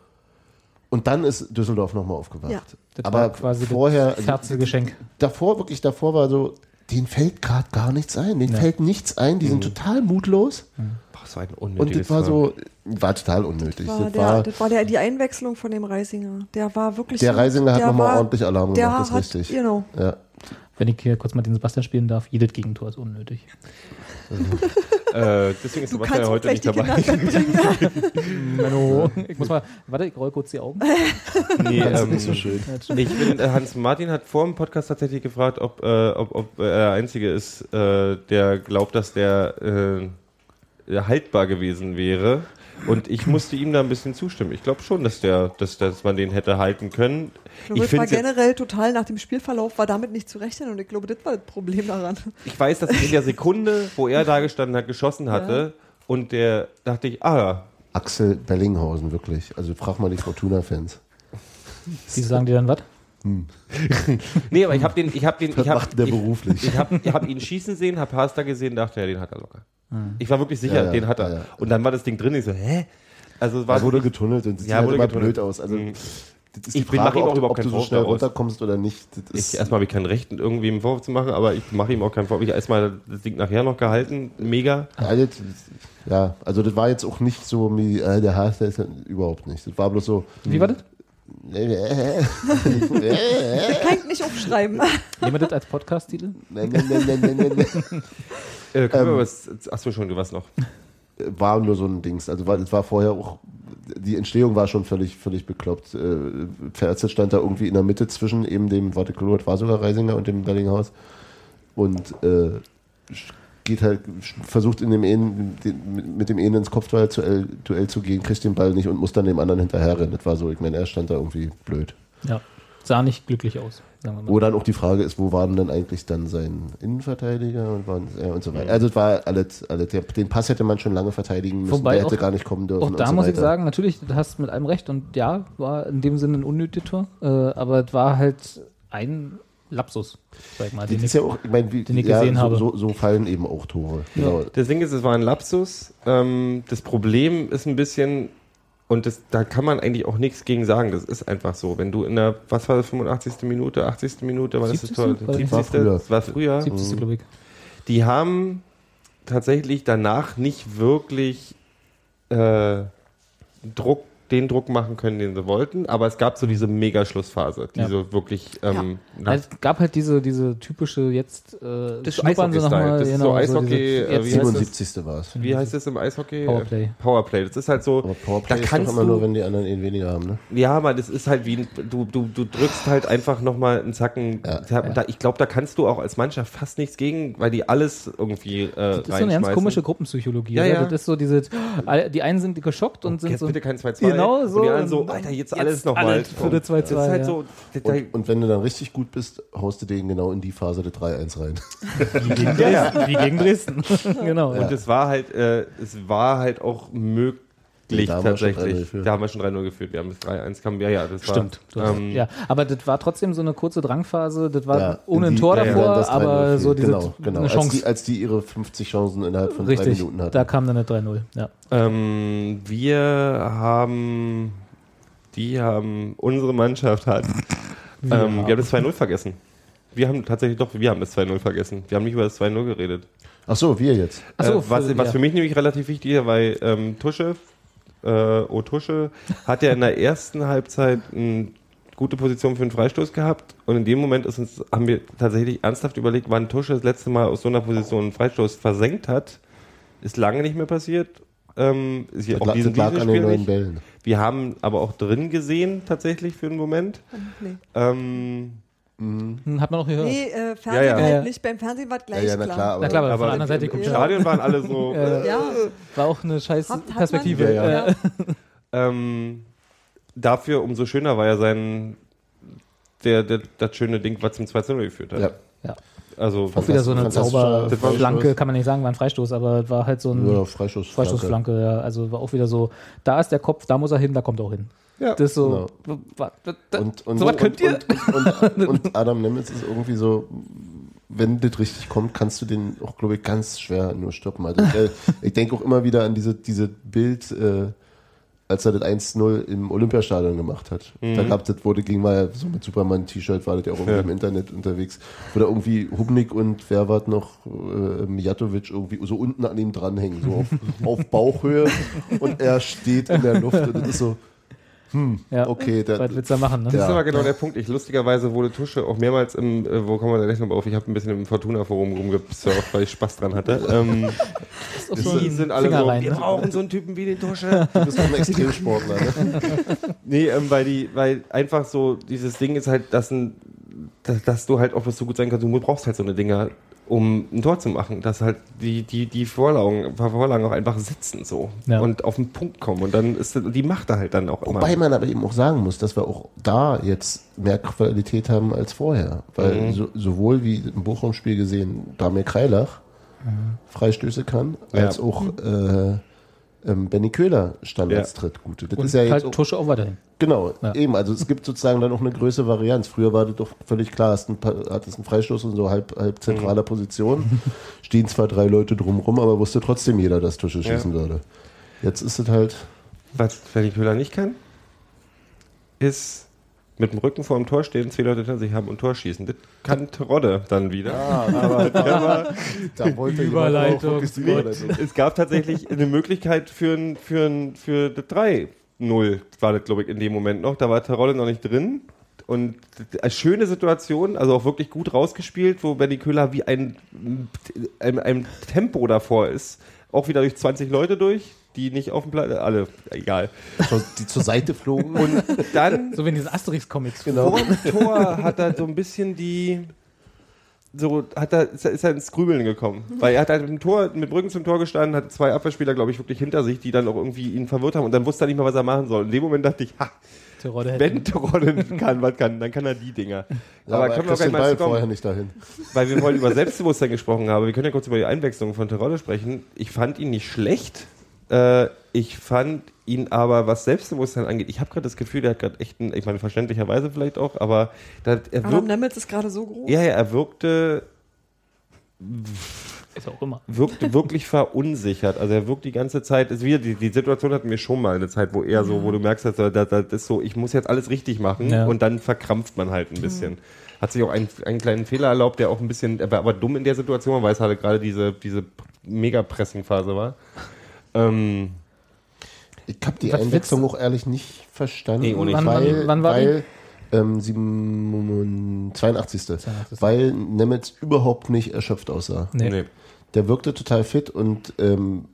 Und dann ist Düsseldorf nochmal aufgewacht. Ja. Das Aber war quasi vorher, das Ferzelgeschenk. davor, wirklich davor war so, denen fällt gerade gar nichts ein. Denen Ja. fällt nichts ein. Die sind total mutlos. Boah, das war ein Und unnötiges das war so, war total unnötig. War das der, war, das war der, die Einwechslung von dem Reisinger. Der war wirklich. der so- Reisinger hat nochmal ordentlich Alarm Der gemacht, das hat, ist richtig. Genau. Ja. Wenn ich hier kurz mal den Sebastian spielen darf, jedes Gegentor ist unnötig. Äh, deswegen ist Du Sebastian kannst ja heute nicht dabei. Menno. Ich muss mal, warte, ich roll kurz die Augen. Nee, Das ist ähm, nicht so schön. Ich bin, äh, Hans Martin hat vor dem Podcast tatsächlich gefragt, ob, äh, ob, ob er der Einzige ist, äh, der glaubt, dass der äh, haltbar gewesen wäre. Und ich musste ihm da ein bisschen zustimmen. Ich glaube schon, dass der, dass, dass man den hätte halten können. Ich glaube, Ich das war generell total nach dem Spielverlauf war damit nicht zu rechnen und ich glaube, das war das Problem daran. ich weiß, dass ich in der Sekunde, wo er da gestanden hat, geschossen hatte. Und der dachte ich, ah, Axel Bellinghausen, wirklich. Also frag mal die Fortuna-Fans. Die sagen dir dann was? nee, aber ich habe den, ich habe den, ich habe, ich, habe hab ihn schießen sehen, habe Pasta gesehen, dachte, ja, den hat er locker. Ich war wirklich sicher, Ja, ja, den hat er. ja, ja. Und dann war das Ding drin, ich so, hä? Also es war wurde getunnelt und das Ja, sieht halt wurde immer getunnelt. blöd aus. Also, Mhm. das ist Ich die Frage, ihm auch ob, überhaupt ob du keinen so Vorwurf schnell daraus. runterkommst oder nicht. Ich erstmal habe ich kein Recht, irgendwie einen Vorwurf zu machen, aber ich mache ihm auch keinen Vorwurf. Ich habe erstmal das Ding nachher noch gehalten, mega. Ja, also das war jetzt auch nicht so wie äh, der Haas, der ist ja überhaupt nicht. Das war bloß so. Wie war das? Kann ich nicht aufschreiben. Nehmen wir das als Podcast-Titel? Nee, nee, nee, nee, nee, nee, nee. Äh, können wir Ähm, was, achso schon, du warst noch. War nur so ein Dings. Also war, das war vorher auch. Die Entstehung war schon völlig, völlig bekloppt. Äh, Verzelt stand da irgendwie in der Mitte zwischen eben dem, warte, Klot war sogar Reisinger und dem Bellinghaus. Und äh, geht halt, versucht in dem einen, den, mit- dem einen ins Kopfduell zu, Duell zu gehen, kriegt den Ball nicht und muss dann dem anderen hinterherrennen. Das war so, ich meine, er stand da irgendwie blöd. Ja. Sah nicht glücklich aus. Wo dann auch die Frage ist, wo waren denn eigentlich dann sein Innenverteidiger und, waren, äh, und so weiter. Also es war alles, alles der, den Pass hätte man schon lange verteidigen müssen, Wobei der hätte auch- gar nicht kommen dürfen. Auch da und so muss ich weiter. sagen, natürlich, du hast mit allem recht und ja, war in dem Sinne ein unnötiges Tor, äh, aber es war halt ein Lapsus, sag ich mal. Den ist ich, ja auch, ich meine, wie, den ich ja, gesehen so, habe. So, so fallen eben auch Tore. Ja. Genau. Das Ding ist, es war ein Lapsus. Ähm, das Problem ist ein bisschen, und das, da kann man eigentlich auch nichts gegen sagen. Das ist einfach so. Wenn du in der, was war das, 85. Minute, 80. Minute, war das das 70. Tor? War das 70. War früher. Das war früher. 70. glaube ich. Die haben tatsächlich danach nicht wirklich äh, Druck, den Druck machen können, den sie wollten, aber es gab so diese Mega-Schlussphase, die Ja. so wirklich ähm, nach- Es gab halt diese, diese typische jetzt äh, Das ist schnuppern sie noch mal, Das ist genau, so Eishockey, diese- äh, heißt das? 77. war es. wie heißt es im Eishockey? Powerplay. Powerplay. Das ist halt so, Aber Powerplay da ist kannst doch immer du, nur, wenn die anderen ihn weniger haben, ne? ja, aber das ist halt wie, ein- du, du, du drückst halt einfach nochmal einen Zacken. Ja. Da, ich glaube, da kannst du auch als Mannschaft fast nichts gegen, weil die alles irgendwie äh, Das ist so eine ganz komische Gruppenpsychologie. Ja, ja. Das ist so diese, alle- die einen sind geschockt und sind Jetzt so. bitte kein 2-2. Genau, so. Und die anderen so, Alter, jetzt jetzt alles nochmal. für die 2-2, Das ist halt ja. so, da- Und, und wenn du dann richtig gut bist, haust du den genau in die Phase der 3-1 rein. Wie gegen Dresden. Wie gegen Dresden. genau. Und es war halt, äh, es war halt auch möglich Da haben wir schon 3-0 tatsächlich. Da haben wir schon 3-0 geführt. Wir haben bis 3-1 kam. Ja, ja, das Stimmt. War. hast- Ähm, ja, aber das war trotzdem so eine kurze Drangphase. Das war Ja, ohne in ein Tor ja, davor, das 3-0 aber so diese genau, genau. eine Als, Chance. die, als die ihre 50 Chancen innerhalb von drei Richtig, Minuten hatten. da kam dann eine 3-0. Ja. Ähm, wir haben, die haben, unsere Mannschaft hat, ähm, wir haben das 2-0 vergessen. Wir haben tatsächlich doch, wir haben das 2-0 vergessen. Wir haben nicht über das 2-0 geredet. Ach so, wir jetzt. Ach so, äh, was, für- was ja. für mich nämlich relativ wichtig ist, weil ähm, Tusche, äh, O Tusche, hat ja in der ersten Halbzeit eine gute Position für einen Freistoß gehabt und in dem Moment ist uns, haben wir tatsächlich ernsthaft überlegt, wann Tusche das letzte Mal aus so einer Position einen Freistoß versenkt hat. Ist lange nicht mehr passiert. Ähm, ist hier Das auch lag, diesen, lag Spiel nicht. Bällen. Wir haben aber auch drin gesehen, tatsächlich für einen Moment. Nee, Ähm, Hm, Hat man auch gehört. nee äh, Fernsehen Ja, ja. halt Ja. nicht. Beim Fernsehen war es gleich Ja, ja, na klar. klar. Na klar, aber, von aber der anderen Seite im, im. Stadion waren alle so. Äh, Ja, War auch eine scheiß hat, hat Perspektive. Man, Ja, Äh, ja. Ähm, dafür umso schöner war ja sein der, der, das schöne Ding, was zum 2-0 geführt hat. Ja. ja. Also Auch wieder so eine Zauberflanke, Freistoß. kann man nicht sagen, war ein Freistoß, aber war halt so ein Ja, Freischuss. Freischussflanke. Ja. Also war auch wieder so, da ist der Kopf, da muss er hin, da kommt er auch hin. Ja. Das so, da- Und, und, so was und, könnt ihr? Und, und, und Adam Nemitz ist irgendwie so, wenn das richtig kommt, kannst du den auch, glaube ich, ganz schwer nur stoppen. Also ich, äh, ich denke auch immer wieder an diese, diese Bild, äh, als er das 1-0 im Olympiastadion gemacht hat. Da gab das, wurde, ging mal so mit Superman-T-Shirt, war das ja auch irgendwie Ja. im Internet unterwegs, wo da irgendwie Hubnik und wer war noch, äh, Mijatovic irgendwie so unten an ihm dranhängen, so auf, auf Bauchhöhe und er steht in der Luft und das ist so, ja. okay, da, Was willst du da machen? Ne? Das ist aber genau der Punkt. Ich lustigerweise wurde Tusche auch mehrmals im, äh, wo kommen wir da gleich noch auf? Ich habe ein bisschen im Fortuna-Forum rumgesurft, weil ich Spaß dran hatte. Ähm, Ist auch so die ein sind alle Finger so, rein, wir ne? brauchen so einen Typen wie den Tusche. du bist doch ein Extremsportler. Ne? Nee, ähm, weil die, weil einfach so, dieses Ding ist halt, dass, ein, dass, dass du halt auch was so gut sein kannst, du brauchst halt so eine Dinger, um ein Tor zu machen, dass halt die, die, die Vorlagen, Vorlagen auch einfach sitzen so Ja. und auf den Punkt kommen und dann ist die macht er halt dann auch immer. Wobei man aber eben auch sagen muss, dass wir auch da jetzt mehr Qualität haben als vorher. Weil Mhm. so, sowohl wie im Bochum-Spiel gesehen, Damir Kreilach Freistöße kann, Ja. als auch äh, ähm, Benny Köhler Standards tritt gute. Das Und ist ja jetzt halt auch, Tusche auch weiterhin. genau, Ja. eben. Also es gibt sozusagen dann auch eine größere Varianz. Früher war das doch völlig klar, hast ein, hattest einen Freistoß in so halb, halb Mhm. zentraler Position, stehen zwar drei Leute drumrum, aber wusste trotzdem jeder, dass Tusche Ja. schießen würde. Jetzt ist es halt Was Ferdi Köhler nicht kann, ist mit dem Rücken vor dem Tor stehen, zwei Leute hinter sich haben und Tor schießen. Das kann Terodde dann wieder. aber der war, Da wollte Überleitung. auch Überleitung. es gab tatsächlich eine Möglichkeit für ein, für ein, für das 3-0, war das, glaube ich, in dem Moment noch. Da war Terodde noch nicht drin. Und eine schöne Situation, also auch wirklich gut rausgespielt, wo Benny Köhler wie ein, ein, ein Tempo davor ist. Auch wieder durch 20 Leute durch, die nicht auf dem Platz, alle, egal. Die zur Seite flogen. Und dann So wie in diesen Asterix-Comics. Genau. vor dem Tor hat er so ein bisschen die. So hat er, ist er, ist er ins Grübeln gekommen. Weil er hat halt mit dem Tor, mit Brücken zum Tor gestanden, hat zwei Abwehrspieler, glaube ich, wirklich hinter sich, die dann auch irgendwie ihn verwirrt haben und dann wusste er nicht mehr, was er machen soll. In dem Moment dachte ich, ha, Terodde hätte- wenn Terodde kann, was kann, dann kann er die Dinger. Ja, aber aber können wir den mal vorher nicht dahin. weil wir vorhin über Selbstbewusstsein gesprochen haben. Wir können ja kurz über die Einwechslung von Terodde sprechen. Ich fand ihn nicht schlecht. Äh, ich fand ihn aber, was Selbstbewusstsein angeht, ich habe gerade das Gefühl, der hat gerade echt ein, ich meine, verständlicherweise vielleicht auch, aber da, er Adam wirkt, Nemitz ist gerade so groß. ja, ja, er wirkte, Ist auch immer. wirkte wirklich verunsichert. Also er wirkt die ganze Zeit, ist wieder, die, die Situation hatten wir schon mal eine Zeit, wo er so, wo du merkst, dass er- das, das ist so, ich muss jetzt alles richtig machen Ja. und dann verkrampft man halt ein bisschen. Hat sich auch einen, einen kleinen Fehler erlaubt, der auch ein bisschen, er war aber dumm in der Situation, weil es halt gerade diese, diese Mega-Pressing-Phase war. Ähm, Ich habe die Was Einwechslung auch ehrlich nicht verstanden. Nee, nicht. Wann- weil, wann- wann war die? weil, ähm, sieben- 82. 82.. Weil Nemetz überhaupt nicht erschöpft aussah. Nee. nee. Der wirkte total fit und ähm,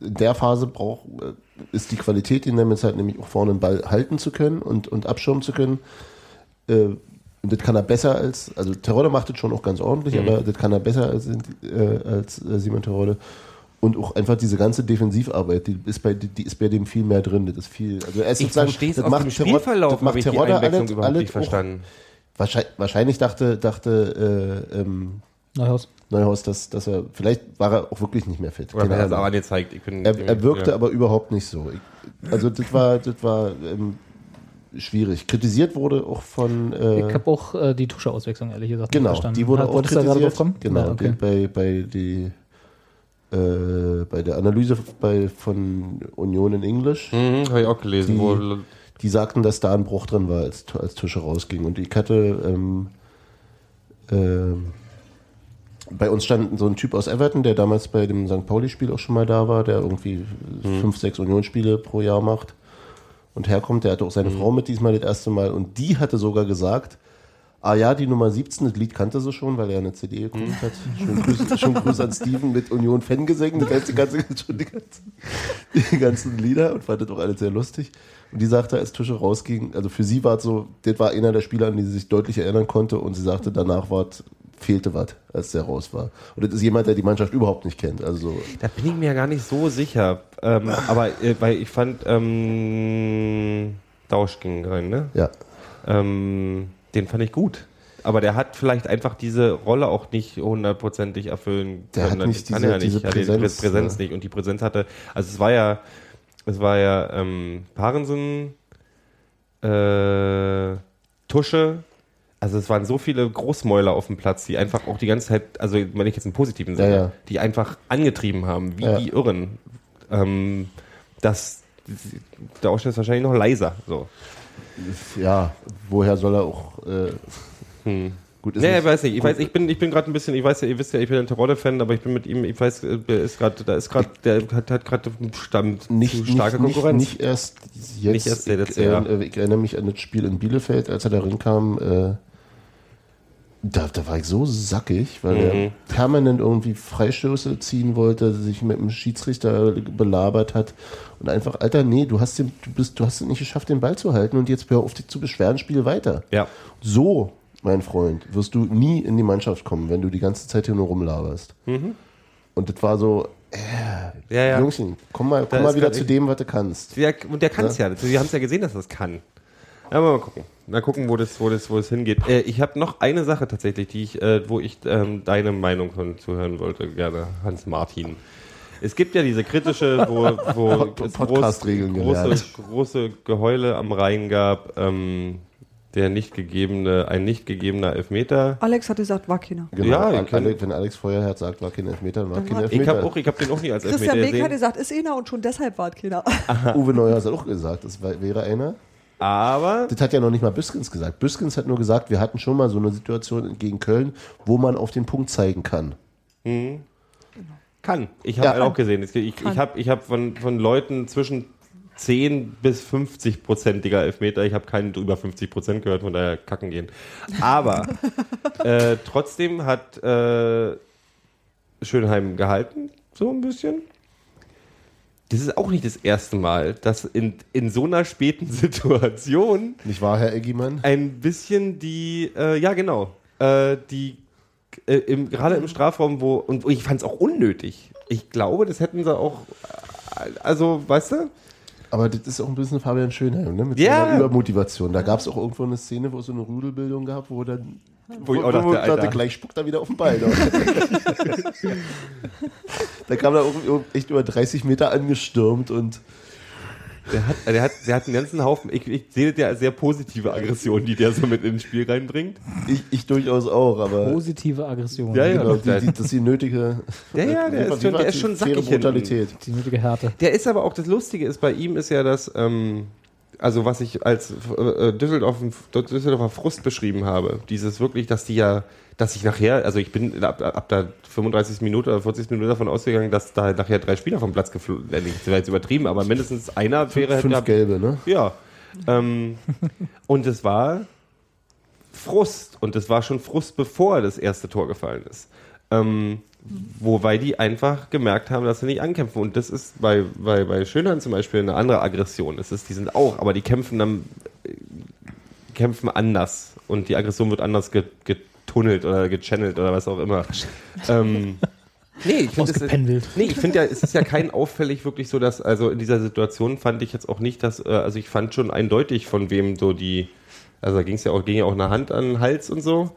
in der Phase braucht, äh, ist die Qualität, die Nemetz hat, nämlich auch vorne den Ball halten zu können und, und abschirmen zu können. Äh, und das kann er besser als, also Terodde macht das schon auch ganz ordentlich, Mhm. aber das kann er besser als, äh, als äh, Simon Terodde. Und auch einfach diese ganze Defensivarbeit, die ist bei, die ist bei dem viel mehr drin. Das ist viel, also er ist Ich sozusagen, das macht dem Spielverlauf, das macht die Terodde alles- alles nicht auch- verstanden. Wahrscheinlich, wahrscheinlich dachte, dachte äh, ähm, Neuhaus. Neuhaus, dass, dass er, vielleicht war er auch wirklich nicht mehr fit. Oder hat er Ahnung. auch angezeigt. Ich bin, Er, er wirkte ja. aber überhaupt nicht so. Ich, also das war, das war ähm, schwierig. Kritisiert wurde auch von äh, Ich habe auch äh, die Tusche-Auswechslung, ehrlich gesagt, genau, nicht verstanden. die wurde Hat- auch du da gerade kritisiert. drauf kommen? Genau, Ja, okay. die, bei bei die äh, bei der Analyse bei von Union in English, Mhm, habe ich auch gelesen. Die- wo, die sagten, dass da ein Bruch drin war, als als Tische rausging. Und ich hatte ähm, ähm, bei uns stand so ein Typ aus Everton, der damals bei dem St. Pauli-Spiel auch schon mal da war, der irgendwie fünf, sechs Unionsspiele pro Jahr macht und herkommt. Der hatte auch seine Frau mit diesmal das erste Mal und die hatte sogar gesagt, ah ja, die Nummer 17, das Lied kannte sie schon, weil er eine CD gekauft hat. Schönen Grüß, schönen Gruß an Steven mit Union Fangesängen, das heißt die, ganze, schon die, ganzen, die ganzen Lieder und fand das auch alles sehr lustig. Und die sagte, als Tische rausging, also für sie war es so, das war einer der Spieler, an die sie sich deutlich erinnern konnte und sie sagte, danach war es, fehlte was, als der raus war. Und das ist jemand, der die Mannschaft überhaupt nicht kennt. Also so, Da bin ich mir ja gar nicht so sicher. Ähm, aber äh, weil ich fand, ähm, Dausch ging rein, ne? ja. Ähm, den fand ich gut. Aber der hat vielleicht einfach diese Rolle auch nicht hundertprozentig erfüllen Der können. hat nicht Das kann diese- er nicht. diese Er hat die Präsenz, Präsenz ja. nicht. Und die Präsenz hatte, also es war ja, es war ja ähm, Parensen, äh, Tusche, also es waren so viele Großmäuler auf dem Platz, die einfach auch die ganze Zeit, also wenn ich jetzt im positiven Sinne, Ja, ja. die einfach angetrieben haben, wie Ja. die Irren. Ähm, das, der Ausschnitt ist wahrscheinlich noch leiser. So. ja, woher soll er auch äh, Hm. gut ist Nee, nicht- ich weiß nicht. Ich weiß, ich bin, ich bin gerade ein bisschen, ich weiß ja, ihr wisst ja, ich bin ein Terodde-Fan, aber ich bin mit ihm, ich weiß, äh, der ist gerade, da ist gerade, der hat, hat gerade Stamm nicht, zu starke nicht, Konkurrenz. Nicht, nicht erst jetzt. Nicht erst ich, äh, ja. ich erinnere mich an das Spiel in Bielefeld, als er da rinkam. Äh, da, da war ich so sackig, weil Mhm. er permanent irgendwie Freistöße ziehen wollte, sich mit dem Schiedsrichter belabert hat und einfach, Alter, nee, du hast den, du bist, du hast es nicht geschafft, den Ball zu halten und jetzt hör auf dich zu beschweren, spiel weiter. ja. So, mein Freund, wirst du nie in die Mannschaft kommen, wenn du die ganze Zeit hier nur rumlaberst. Und das war so, Mhm. Ja, ja. Jungchen, komm mal, komm mal wieder zu dem, was du kannst. Der, und der kann es ja. Wir haben es ja gesehen, dass er es kann. Ja, mal gucken. Mal gucken, wo das, wo das, wo das hingeht. Äh, ich habe noch eine Sache tatsächlich, die ich, äh, wo ich ähm, deine Meinung von zuhören wollte, gerne, Hans Martin. Es gibt ja diese kritische, wo, wo es groß, große, große Geheule am Rhein gab, ähm, der nicht gegebene, ein nicht gegebener Elfmeter. Alex hat gesagt, war keiner. Genau, Ja, Al- ich kann- Alex, Feuerherz sagt, war kein Elfmeter, dann war kein war- Ich Elfmeter. habe auch, ich habe den auch nie als Elfmeter Christian Beek hat gesagt, ist einer und schon deshalb war es keiner. Uwe Neuer hat auch gesagt, es wäre einer. Aber Das hat ja noch nicht mal Büskens gesagt. Büskens hat nur gesagt, wir hatten schon mal so eine Situation gegen Köln, wo man auf den Punkt zeigen kann. Kann. Ich habe Ja. halt auch gesehen. Ich, ich, ich habe ich hab von, von Leuten zwischen 10 bis 50 prozentiger Elfmeter. Ich habe keinen über 50 Prozent gehört, von daher kacken gehen. Aber äh, trotzdem hat äh, Schönheim gehalten, so ein bisschen. Das ist auch nicht das erste Mal, dass in, in so einer späten Situation Nicht wahr, Herr Eggimann? ein bisschen die, äh, ja genau, äh, die äh, im, gerade im Strafraum, wo, und ich fand es auch unnötig. Ich glaube, das hätten sie auch, äh, also, weißt du? Aber das ist auch ein bisschen Fabian Schönheim, ne? Mit Ja. seiner Übermotivation. Da gab es auch irgendwo eine Szene, wo es so eine Rudelbildung gab, wo dann Wo ich auch dachte, Alter. gleich spuckt er wieder auf den Ball. Da kam er auch echt über 30 Meter angestürmt und Der hat, der hat, der hat einen ganzen Haufen, ich, ich sehe der als sehr positive Aggression, die der so mit ins Spiel reinbringt. ich, ich durchaus auch, aber Positive Aggression. Ja, ja. genau, die, die, das ist die nötige Ja, ja, der ist schon- der ist schon sackig. Die nötige Härte. Der ist aber auch, das Lustige ist bei ihm ist ja, dass, ähm, also was ich als äh, Düsseldorf, Düsseldorfer Frust beschrieben habe, dieses wirklich, dass die ja, dass ich nachher, also ich bin ab, ab der 35. Minute oder 40. Minute davon ausgegangen, dass da nachher drei Spieler vom Platz geflogen, äh, nicht, das war jetzt übertrieben, aber mindestens einer wäre Fünf hätte- gelbe, ne? ja. Ähm, und es war Frust. Und es war schon Frust, bevor das erste Tor gefallen ist. Ähm, wobei die einfach gemerkt haben, dass sie nicht ankämpfen. Und das ist bei, bei, bei Schönern zum Beispiel eine andere Aggression. Es ist, die sind auch, aber die kämpfen dann äh, kämpfen anders. Und die Aggression wird anders ge- getunnelt oder gechannelt oder was auch immer. ähm, Nee, ich finde es. Nee, ich finde ja, es ist ja kein auffällig wirklich so, dass, also in dieser Situation fand ich jetzt auch nicht, dass, äh, also ich fand schon eindeutig, von wem so die, also da ging es ja auch, ging ja auch eine Hand an den Hals und so.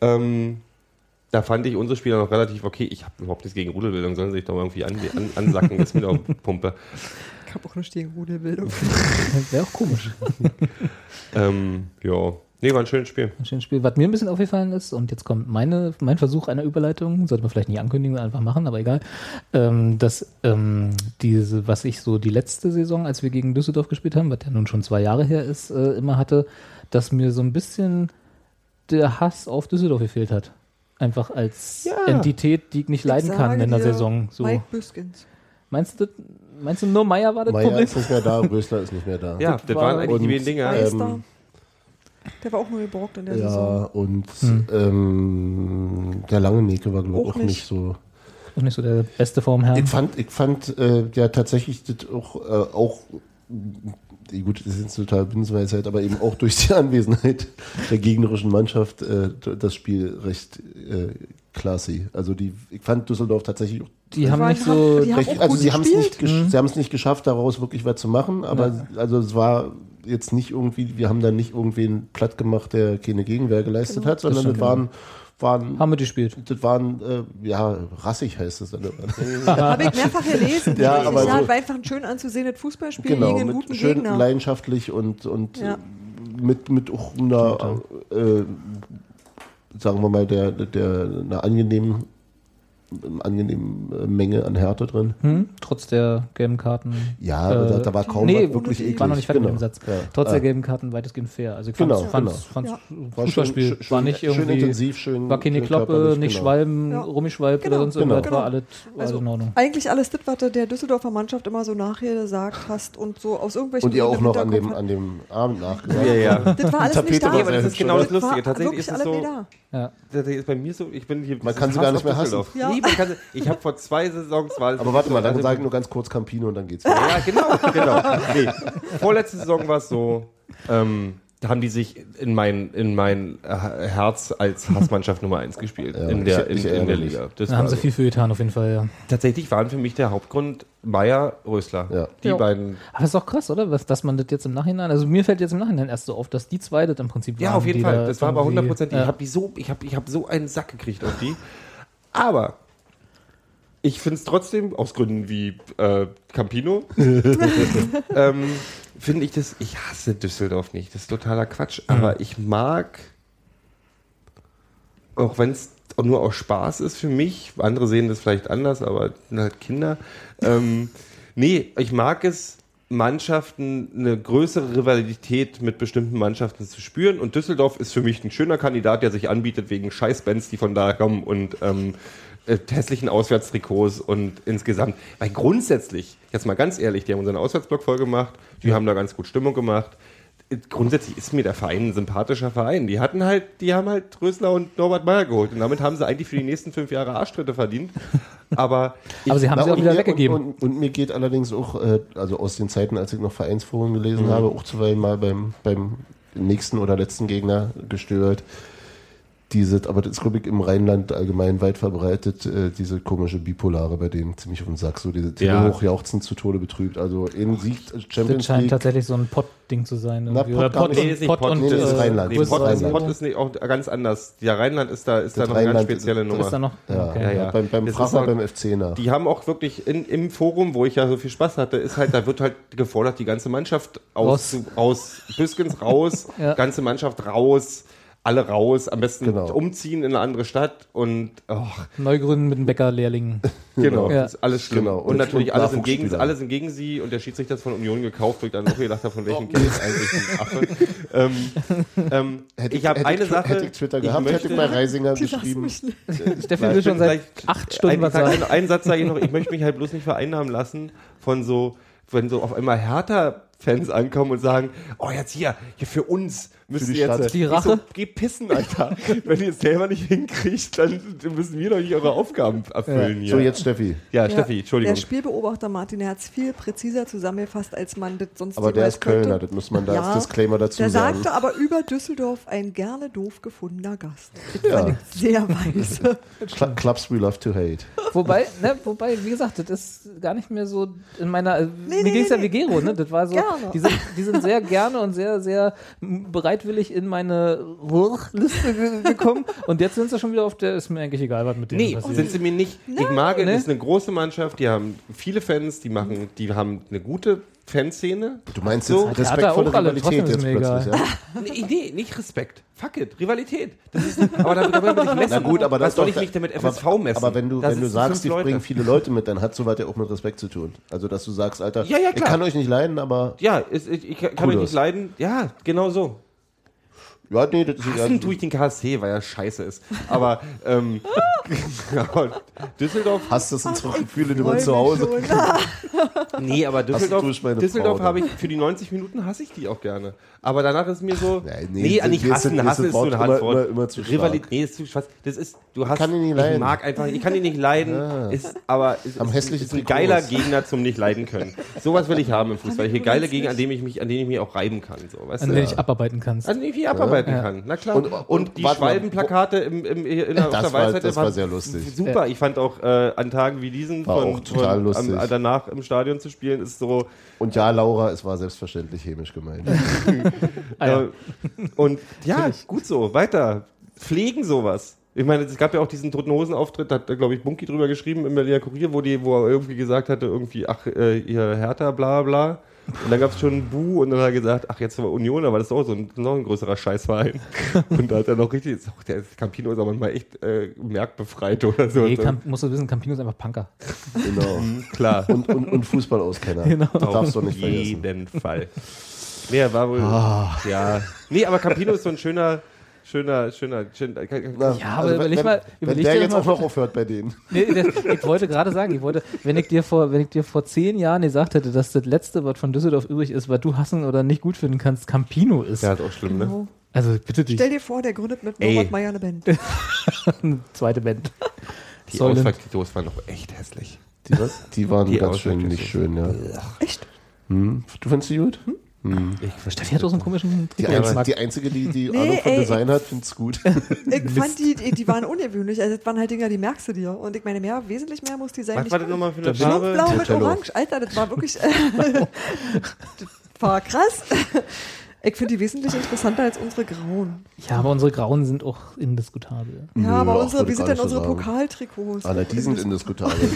Ähm, da fand ich unsere Spieler noch relativ okay. Ich habe überhaupt nichts gegen Rudelbildung, sollen sie sich doch mal irgendwie an, an, ansacken, ist mir doch Pumpe. Ich habe auch eine stehende Rudelbildung. Wäre auch komisch. Ähm, ja. Nee, war ein schönes Spiel. Ein schönes Spiel. Was mir ein bisschen aufgefallen ist, und jetzt kommt meine, mein Versuch einer Überleitung, sollte man vielleicht nicht ankündigen, einfach machen, aber egal, ähm, dass ähm, diese, was ich so die letzte Saison, als wir gegen Düsseldorf gespielt haben, was ja nun schon zwei Jahre her ist, äh, immer hatte, dass mir so ein bisschen der Hass auf Düsseldorf gefehlt hat. Einfach als Ja. Entität, die ich nicht leiden Ich kann sage in der Saison. So. Mike Büskens. Meinst du meinst du nur Meier war das Meier Problem? ist nicht mehr da, Rösler ist nicht mehr da. Ja, Das das war- waren eigentlich die wenigen Dinger. Ähm. Der war auch nur geborgt in der Ja, Saison. und Hm. ähm, der lange Neke war, glaube ich, Auch auch nicht nicht. so. Auch nicht so der beste vom Herrn. Ich fand, ich fand äh, ja tatsächlich das auch, äh, auch gut, das ist jetzt total Binsenweisheit, aber eben auch durch die Anwesenheit der gegnerischen Mannschaft äh, das Spiel recht äh, classy. Also die, ich fand Düsseldorf tatsächlich auch die haben nicht so. haben recht, also sie haben es nicht, gesch- sie haben es nicht geschafft, daraus wirklich was zu machen, aber also es war jetzt nicht irgendwie, wir haben da nicht irgendwen platt gemacht, der keine Gegenwehr geleistet hat, sondern das waren, waren haben wir gespielt. das waren, äh, ja, rassig heißt es dann. immer. Habe ich mehrfach gelesen. Ja, aber ja, so- war einfach ein schön anzusehendes Fußballspiel genau, gegen guten schön Gegner. leidenschaftlich und, und Ja. äh, mit, mit auch einer, äh, sagen wir mal, der, der, einer angenehmen, angenehmen äh, Menge an Härte drin. Hm? Trotz der gelben Karten. Ja, aber da, da war kaum nee, was wirklich ich eklig. war noch nicht fertig genau. mit dem Satz. Ja. Trotz Ah. der gelben Karten weitestgehend fair. Also ich Genau, fand's, fand's, genau. fand's War Fußballspiel. schön- schön- war nicht schön irgendwie, intensiv, schön- war keine schön Kloppe, nicht genau. Schwalben, Ja. rumgeschwalbt Genau, oder sonst genau. irgendwas. War alles, war Also alles in Ordnung. eigentlich alles das, was du der Düsseldorfer Mannschaft immer so nachher gesagt hast und so aus irgendwelchen Und ihr auch noch an dem, an dem Abend nachgesagt. Ja, ja. Das war alles Tapete nicht da. aber das ist genau das Lustige. Tatsächlich ist es alles so-. Ja. Das ist bei mir so, ich bin hier. Man kann sie gar nicht mehr hassen. Ja. Nee, man kann sie, ich habe vor zwei Saisons war Aber warte mal, dann also- sage ich nur ganz kurz Campino und dann geht's weiter. Ja, genau, genau. Nee, vorletzte Saison war es so, ähm, da haben die sich in mein, in mein Herz als Hassmannschaft Nummer 1 gespielt Ja, in, der, ich- ich in, in der. Liga. Das Da haben sie so. viel für getan, auf jeden Fall, ja. Tatsächlich waren für mich der Hauptgrund Meier, Rösler. Ja. Die Ja. beiden. Aber das ist doch krass, oder? Was, dass man das jetzt im Nachhinein, also mir fällt jetzt im Nachhinein erst so auf, dass die zwei das im Prinzip waren. Ja, auf jeden Fall. da Das war aber irgendwie- 100%. Ich Ja. habe die so, ich habe ich hab so einen Sack gekriegt auf die. Aber ich finde es trotzdem, aus Gründen wie äh, Campino, ähm, finde ich das, ich hasse Düsseldorf nicht. Das ist totaler Quatsch. Aber ich mag, auch wenn es nur aus Spaß ist für mich, andere sehen das vielleicht anders, aber sind halt Kinder. Ähm, nee, ich mag es, Mannschaften eine größere Rivalität mit bestimmten Mannschaften zu spüren. Und Düsseldorf ist für mich ein schöner Kandidat, der sich anbietet wegen Scheißbands, die von da kommen und ähm, äh, hässlichen Auswärtstrikots und insgesamt. Weil grundsätzlich, jetzt mal ganz ehrlich, die haben unseren Auswärtsblock voll gemacht, die haben da ganz gut Stimmung gemacht. Äh, Grundsätzlich ist mir der Verein ein sympathischer Verein. Die hatten halt, die haben halt Rösler und Norbert Meyer geholt und damit haben sie eigentlich für die nächsten fünf Jahre Arschtritte verdient. Aber, Aber sie haben Na, sie auch wieder mir- weggegeben. Und, und, und mir geht allerdings auch, äh, also aus den Zeiten, als ich noch Vereinsforen Mhm. gelesen habe, auch zuweilen mal beim, beim nächsten oder letzten Gegner gestört. Diese, aber das ist, glaube ich, im Rheinland allgemein weit verbreitet, äh, diese komische Bipolare bei denen ziemlich auf den Sack, so diese Ja. ja. hochjauchzend zu Tode betrübt. Also in Sieg Das Champions scheint League. tatsächlich so ein Pott-Ding zu sein. Na. Pott Oder Pott, Nee, ist nicht Pott Pott, und nee, das ist äh, Rheinland. Nee, Größere Pott, ist, Rheinland. Pott ist nicht auch ganz anders. Der Rheinland ist da, ist da Das noch eine ganz Rheinland ist- spezielle das Nummer. ist da noch. ja, okay. Ja, ja. Beim, beim Das auch- beim FC nach. Die haben auch wirklich in, im Forum, wo ich ja so viel Spaß hatte, ist halt, da wird halt gefordert, die ganze Mannschaft aus, aus Büskens raus, Ja. ganze Mannschaft raus, alle raus, am besten Genau. umziehen in eine andere Stadt und oh, Neugründen mit dem Bäcker-Lehrling. genau, Ja. das ist alles schlimm. Genau. Und, Und- natürlich und alles, im gegen, Nachwuchsspieler. alles im gegen sie und der Schiedsrichter ist von Union gekauft, wo ich dann auch gedacht habe, von welchem Kind ist eigentlich ein Affe. ähm, ähm, Hätte ich habe hätte eine Sache. Hätte ich Twitter ich gehabt, hätte ich möchte- bei Reisinger geschrieben. Steffi Nein, will schon seit acht Stunden ein, was sag- sagen. ein, einen Satz sage ich noch, ich möchte mich halt bloß nicht vereinnahmen lassen von so, wenn so auf einmal härter Fans ankommen und sagen, oh jetzt hier, hier für uns müsst Für die ihr jetzt Stadt. Die Rache? So, geh pissen, Alter. Wenn ihr es selber nicht hinkriegt, dann müssen wir doch nicht eure Aufgaben erfüllen hier. So, jetzt Steffi. ja, Steffi, Entschuldigung. Der Spielbeobachter Martin, der hat es viel präziser zusammengefasst, als man das sonst Aber der ist Kölner, könnte. das muss man da als Disclaimer dazu der sagen. sagte aber über Düsseldorf ein gerne doof gefundener Gast. Das fand ich sehr weise. Cl Clubs we love to hate. Wobei, ne, wobei, wie gesagt, das ist gar nicht mehr so in meiner. Nee, mir nee, ging es nee, ja wie Gero, ne? Das war so. Gerne. Die sind, die sind sehr gerne und sehr, sehr bereitwillig in meine Liste ge- gekommen. Und jetzt sind sie schon wieder auf der, ist mir eigentlich egal, was mit denen Nee, passiert. sind sie mir nicht. Ich mag es, Ne? das ist eine große Mannschaft, die haben viele Fans, die machen, die haben eine gute Fanszene. Du meinst So. jetzt Der respektvolle auch alle, Rivalität jetzt plötzlich, ja? Nee, nee, nicht Respekt. Fuck it, Rivalität. Das ist, aber da, da will ich messen. Na gut, aber das soll ist ich doch- mich denn mit aber- FSV messen? Aber wenn du, Das wenn du sagst, die Leute. bringen viele Leute mit, dann hat sowas ja auch mit Respekt zu tun. Also, dass du sagst, Alter, Ja, ja, ich kann euch nicht leiden, aber Ja, ich, ich kann euch nicht leiden. Ja, genau so. Ja, nee, das ist Hassen tue ich den KSC, weil er scheiße ist. Aber, ähm, Düsseldorf, Hast das unsere Gefühle immer zu Hause? nee, aber Düsseldorf, du ich Düsseldorf habe ich, für die 90 Minuten hasse ich die auch gerne. Aber danach ist mir so, Nein, nee, nee, nicht hassen, sind- hassen ist so ein immer- Handwort. immer- immer zu stark. Rivalität, nee, ist zu schwarz. Das ist, du hast, kann ihn nicht ich leiden. mag einfach, ich kann ihn nicht leiden, ist, aber es Am ist, ist ein geiler ist. Gegner zum nicht leiden können. Sowas will ich haben im Fußball. Hier geile Gegner, an denen ich mich, an denen ich mich auch reiben kann, so, weißt an du? denen ich abarbeiten kannst. An denen ich mich abarbeiten Ja. kann, na klar. Und- Und, und die Schwalbenplakate im, im, in der, auf Das der war- das war sehr lustig. Super. Ich fand auch äh, an Tagen wie diesen War von, auch total von, lustig. Am, danach im Stadion zu spielen, ist so. Und ja, Laura, es war selbstverständlich hämisch gemeint. Ah, ja. Äh, und ja, gut so, weiter. Pflegen sowas. Ich meine, es gab ja auch diesen Toten Hosen Auftritt, da hat, glaube ich, Bunky drüber geschrieben im Berliner Kurier, wo, die, wo er irgendwie gesagt hatte, irgendwie, ach, äh, ihr Hertha, bla bla. Und dann gab es schon ein Bu und dann hat er gesagt, ach, jetzt war Union, aber das ist auch so ein, noch ein größerer Scheißverein. und da hat er noch richtig, auch, der Campino ist aber manchmal echt äh, merkbefreit oder so. Nee. Camp, musst du wissen, Campino ist einfach Punker. genau. Klar. Und, und, und Fußballauskenner. Genau. Das darfst du nicht Auf vergessen. jeden Fall. Nee, er war wohl. Ah. Ja. Nee, aber Campino ist so ein schöner, schöner, schöner. schöner Na, Ja, aber überleg wenn, mal- wenn überleg der dir jetzt mal- auch noch aufhört bei denen. Nee, das, ich wollte gerade sagen, ich wollte, wenn ich dir vor, wenn ich dir vor zehn Jahren gesagt hätte, dass das letzte, was von Düsseldorf übrig ist, was du hassen oder nicht gut finden kannst, Campino ist. Ja, ist auch schlimm, ne? Genau. Also bitte dich. Stell dir vor, der gründet mit Ey. Norbert Meyer eine Band. Eine zweite Band. Die. Auswärtsvideos waren doch echt hässlich. Die, was? die waren Die ganz schön nicht schön, ja. Echt? Hm. Du findest die gut? Ich Steffi hat auch so einen komischen Die, einzige, die einzige, die die Nee, Ahnung von ey, Design hat, find's gut. Ich fand die, die, waren ungewöhnlich. Also das waren halt Dinger, die merkst du dir. Und ich meine, mehr, wesentlich mehr muss die sein. Was nicht war das nochmal für eine Farbe? Blau mit. Orange. Alter, das war wirklich. das war krass. Ich finde die wesentlich interessanter als unsere grauen. Ja, aber unsere Grauen sind auch indiskutabel. Ja, Nö, aber unsere, wie sind denn unsere sagen. Pokaltrikots? Na, die sind indiskutabel.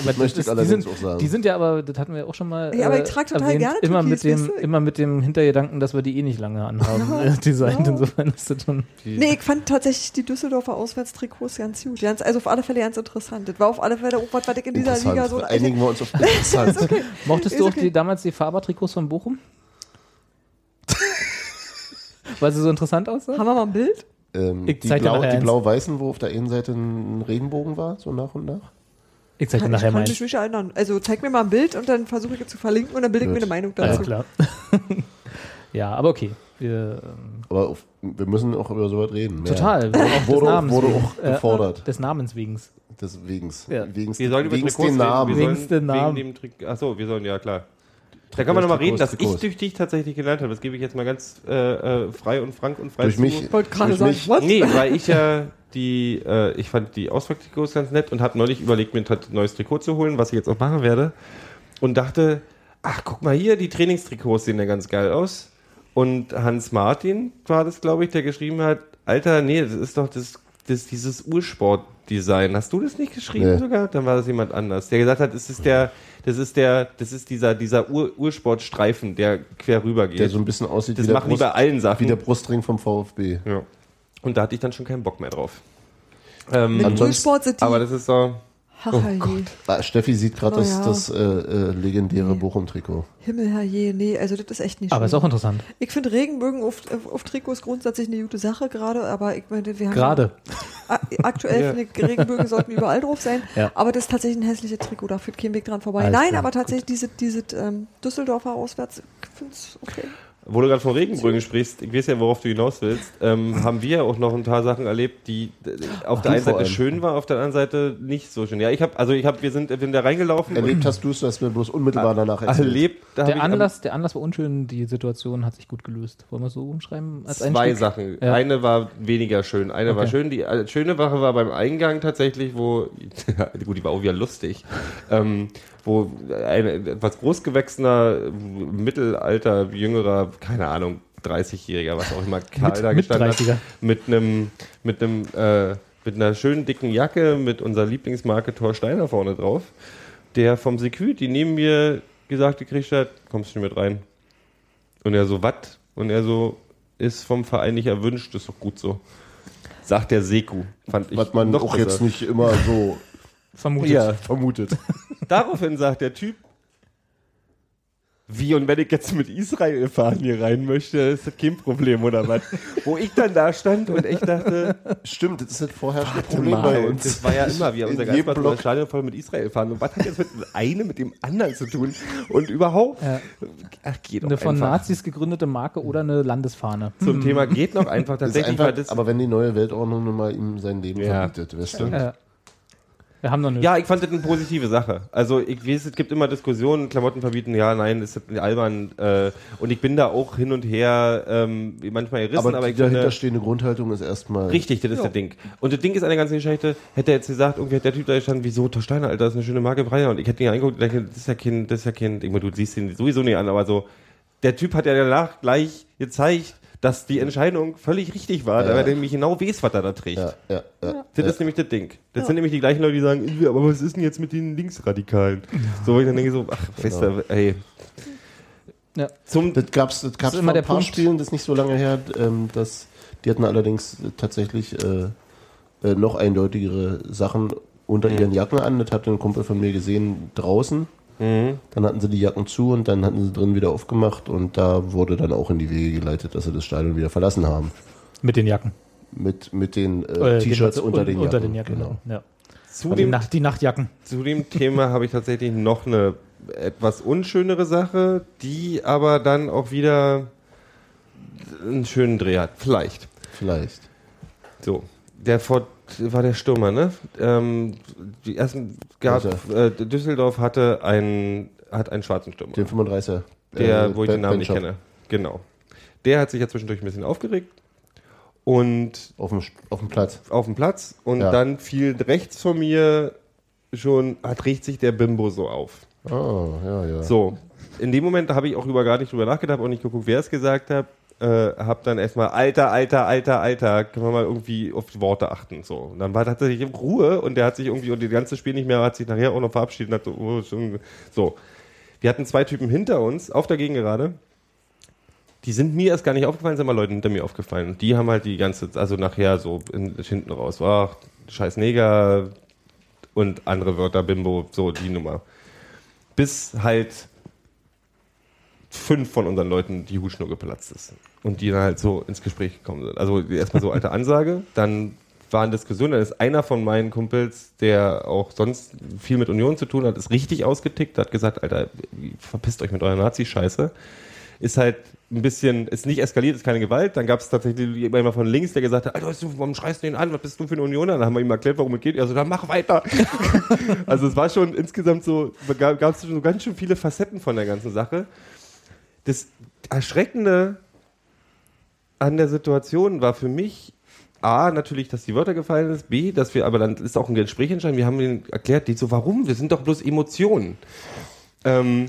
Aber möchte ich die allerdings sind, auch sagen. Die sind ja aber, das hatten wir auch schon mal. Ja, aber ich äh, trage total erwähnt, gerne immer mit Türkis, dem, immer mit dem Hintergedanken, dass wir die eh nicht lange anhaben, Ja, äh, designt. ja. Insofern ist das schon. Nee, ich fand tatsächlich die Düsseldorfer Auswärtstrikots ganz gut. Ganz, also auf alle Fälle ganz interessant. Das war auf alle Fälle auch was, was ich in dieser Liga so. Einigen wir uns auf interessant. Mochtest Ist du auch okay. die, damals die Faber-Trikots von Bochum? Weil sie so interessant aussahen? Haben wir mal ein Bild? ähm, Ich die zeig dir blau, nachher die blau-weißen, wo auf der einen Seite ein Regenbogen war, so nach und nach. Ich zeig dir ich nachher kann mal. mich nicht erinnern. Also zeig mir mal ein Bild und dann versuche ich es zu verlinken und dann bilde ich mir eine Meinung Alles dazu. klar. ja, aber okay. Wir, ähm, Aber auf, wir müssen auch über sowas reden. total. Auch des Wurde, Namens wurde wegen. auch gefordert. Äh, des Namens wegen. Deswegen. Ja. Wegens, Wir sollen über wegens Trikots den Namen. reden. Wir Wegens sollen, den Namen. Wegen dem Trick Achso, wir sollen, ja klar. Da kann man nochmal reden, dass ich durch dich tatsächlich gelernt habe. Das gebe ich jetzt mal ganz äh, äh, frei und frank und frei Durch zu. mich. Ich wollte gerade sagen, mich- was? Nee, weil ich ja die, äh, ich fand die Auswärtstrikots ganz nett und habe neulich überlegt, mir ein neues Trikot zu holen, was ich jetzt auch machen werde. Und dachte, ach, guck mal hier, die Trainingstrikots sehen ja ganz geil aus. Und Hans Martin war das, glaube ich, der geschrieben hat, Alter, nee, das ist doch das, das dieses Ursportdesign. Hast du das nicht geschrieben Nee. sogar? Dann war das jemand anders, der gesagt hat, das ist der, das ist der, das ist dieser, dieser Ur Ursportstreifen, der quer rüber geht. Der so ein bisschen aussieht das wie, der Brust, bei allen Sachen. wie der Brustring vom VfB. Ja. Und da hatte ich dann schon keinen Bock mehr drauf. Ähm, Mit Ursport sind die aber das ist so. Ach, herrje. Ah, Steffi sieht gerade Oh das, ja. das äh, äh, legendäre Bochum-Trikot. Himmel, herrje. Nee, also das ist echt nicht Aber ist auch interessant. Ich finde Regenbögen auf, auf, Trikots grundsätzlich eine gute Sache gerade, aber ich meine, wir haben Gerade. Aktuell Ja. finde ich, Regenbögen sollten überall drauf sein, Ja. aber das ist tatsächlich ein hässliches Trikot, da führt kein Weg dran vorbei. Alles Nein, klar. aber tatsächlich diese, diese ähm, Düsseldorfer auswärts, ich finde es okay. Wo du gerade von Regenbrücken sprichst, ich weiß ja, worauf du hinaus willst, ähm, haben wir auch noch ein paar Sachen erlebt, die äh, auf der einen Seite allem. schön war, auf der anderen Seite nicht so schön. Ja, ich habe, also ich habe, wir sind, wir sind da reingelaufen Erlebt hast du es, dass wir bloß unmittelbar danach erzählt. erlebt. Der ich Anlass, der Anlass war unschön, die Situation hat sich gut gelöst. Wollen wir es so umschreiben? Als Zwei Einstieg? Sachen. Ja. Eine war weniger schön. Eine war Okay. schön. Die äh, schöne Wache war beim Eingang tatsächlich, wo, gut, die war auch wieder lustig, ähm, wo ein etwas großgewachsener, Mittelalter, jüngerer, keine Ahnung, 30-Jähriger, was auch immer, Karl Mit- da mit gestanden 30er. hat, mit einem, mit einem, äh, mit einer schönen dicken Jacke mit unserer Lieblingsmarke Thor Steiner vorne drauf, der vom Security neben mir gesagt gekriegt hat, kommst du nicht mit rein? Und er so, was? Und er so, ist vom Verein nicht erwünscht, ist doch gut so. Sagt der Seku. Fand ich Was man noch auch besser. jetzt nicht immer so Vermutet. Ja. vermutet. Daraufhin sagt der Typ, wie und wenn ich jetzt mit Israel fahren hier rein möchte, ist das kein Problem oder was? Wo ich dann da stand und ich dachte, Stimmt, das ist das vorherrschende warte Problem mal, bei und uns. das war ja immer, wir haben unser das Stadion voll mit Israel fahren. Und was hat jetzt mit dem einen mit dem anderen zu tun? Und überhaupt, Ja. ach, geht Eine von einfach. Nazis gegründete Marke oder eine Landesfahne. Zum Thema geht noch einfach Das tatsächlich, weil einfach, das aber wenn die neue Weltordnung nun mal ihm sein Leben Ja. verbietet, weißt du? Ja. Wir haben noch eine. Ja, ich fand das eine positive Sache. Also ich weiß, es gibt immer Diskussionen, Klamotten verbieten, ja, nein, ist das albern. Äh, und ich bin da auch hin und her ähm, manchmal gerissen, aber, Aber, ich die dahinter finde, stehende Grundhaltung ist erstmal. richtig, das ist das Ding. Und das Ding ist an der ganzen Geschichte, hätte er jetzt gesagt, irgendwie hat der Typ da gestanden, wieso, Thor Steiner, Alter, das ist eine schöne Marke, Breyer. Und ich hätte ihn angeguckt und dachte, das ist ja Kind, das ist ja Kind. Ich meine, du siehst ihn sowieso nicht an, aber so, der Typ hat ja danach gleich gezeigt, dass die Entscheidung völlig richtig war, Ja. weil er nämlich genau weiß, was er da trägt. Ja, ja, ja. Das ist nämlich das Ding. Das sind nämlich die gleichen Leute, die sagen, "Irgendwie, aber was ist denn jetzt mit den Linksradikalen? So, wo ich dann denke so, ach, weißt du, ey. Ja. Zum, Das gab's, das gab's immer ein der paar Punkt. Spielen, das ist nicht so lange her. Ähm, das, die hatten allerdings äh, tatsächlich äh, äh, noch eindeutigere Sachen unter Mhm. ihren Jacken an. Das hat ein Kumpel von mir gesehen draußen. Mhm. Dann hatten sie die Jacken zu und dann hatten sie drin wieder aufgemacht und da wurde dann auch in die Wege geleitet, dass sie das Stadion wieder verlassen haben. Mit den Jacken. Mit, mit den Äh, äh, T-Shirts unter, un- den Jacken. Unter den Jacken, Genau. genau. Ja. zu, dem, Nacht, die Nachtjacken. zu dem Thema habe ich tatsächlich noch eine etwas unschönere Sache, die aber dann auch wieder einen schönen Dreh hat. Vielleicht. Vielleicht. So. Der vor, war der Stürmer, ne? Ähm, die ersten gab, äh, Düsseldorf hatte einen, hat einen schwarzen Stürmer. Den 35er. Der, äh, wo ich den Namen nicht kenne. Genau. Der hat sich ja zwischendurch ein bisschen aufgeregt und Auf dem, auf dem Platz. auf dem Platz und Ja. dann fiel rechts von mir schon, hat regt sich der Bimbo so auf. Ah, ja, ja. So. In dem Moment habe ich auch über gar nicht drüber nachgedacht und nicht geguckt, wer es gesagt hat. Äh, hab dann erstmal, Alter, Alter, Alter, Alter, können wir mal irgendwie auf die Worte achten. So. Und dann war tatsächlich Ruhe und der hat sich irgendwie, und das ganze Spiel nicht mehr, hat sich nachher auch noch verabschiedet und hat so, oh, so. Wir hatten zwei Typen hinter uns, auf der Gegengerade. Die sind mir erst gar nicht aufgefallen, sind mal Leute hinter mir aufgefallen. Und die haben halt die ganze, also nachher so in, hinten raus, ach, scheiß Neger und andere Wörter, Bimbo, so die Nummer. Bis halt fünf von unseren Leuten die Hutschnur geplatzt ist. Und die dann halt so ins Gespräch gekommen sind. Also erstmal so alte Ansage, dann waren Diskussionen, dann ist einer von meinen Kumpels, der auch sonst viel mit Union zu tun hat, ist richtig ausgetickt, hat gesagt, Alter, verpisst euch mit eurer Nazi-Scheiße. Ist halt ein bisschen, ist nicht eskaliert, ist keine Gewalt. Dann gab es tatsächlich jemand von links, der gesagt hat, Alter, du, warum schreist du den an? Was bist du für eine Unioner? Dann haben wir ihm erklärt, worum es geht. Er so, dann mach weiter. also es war schon insgesamt so, gab es so ganz schön viele Facetten von der ganzen Sache. Das Erschreckende an der Situation war für mich A, natürlich, dass die Wörter gefallen ist, B, dass wir, aber dann ist auch ein Gespräch entstanden, wir haben ihnen erklärt, die so, warum? Wir sind doch bloß Emotionen. Ähm,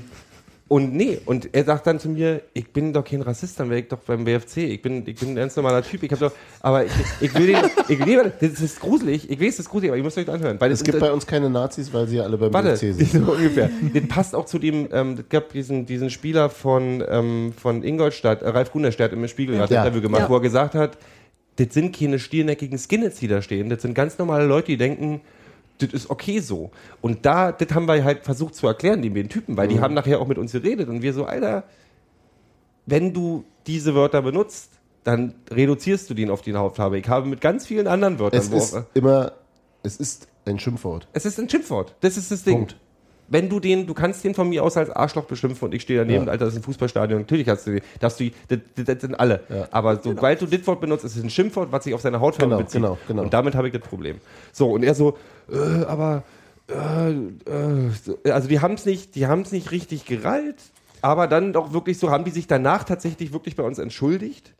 und nee, und er sagt dann zu mir, ich bin doch kein Rassist, dann wäre ich doch beim BFC. Ich bin, ich bin ein ganz normaler Typ. Ich habe doch, aber ich, ich will den, ich den- das ist gruselig. Ich weiß, das ist gruselig, aber ich muss euch das anhören. Weil Es gibt bei uns keine Nazis, weil sie ja alle beim Warte, BFC sind. so ungefähr. Das passt auch zu dem, ähm, es gab diesen, diesen Spieler von, ähm, von Ingolstadt, äh, Ralf Runerstadt im Spiegel, hat ein Ja. Interview gemacht, Ja. wo er gesagt hat, das sind keine stierneckigen Skinheads, die da stehen. Das sind ganz normale Leute, die denken, das ist okay so. Und da, das haben wir halt versucht zu erklären, den beiden Typen, weil die haben nachher auch mit uns geredet und wir so, Alter, wenn du diese Wörter benutzt, dann reduzierst du den auf die Hautfarbe. Ich habe mit ganz vielen anderen Wörtern, Es ist immer, es ist ein Schimpfwort. es ist ein Schimpfwort. Das ist das Ding. Punkt. Wenn du den, du kannst den von mir aus als Arschloch beschimpfen und ich stehe daneben, Ja. Alter, das ist ein Fußballstadion. Natürlich hast du den, du, das, das, das sind alle. Ja. Aber sobald du das Wort benutzt, ist es ein Schimpfwort, was sich auf seine Hautfarbe Genau, bezieht. genau, genau. Und damit habe ich das Problem. So, und er so, äh, aber, äh, äh, so, also die haben es nicht, die haben es nicht richtig gerallt, aber dann doch wirklich so, haben die sich danach tatsächlich wirklich bei uns entschuldigt?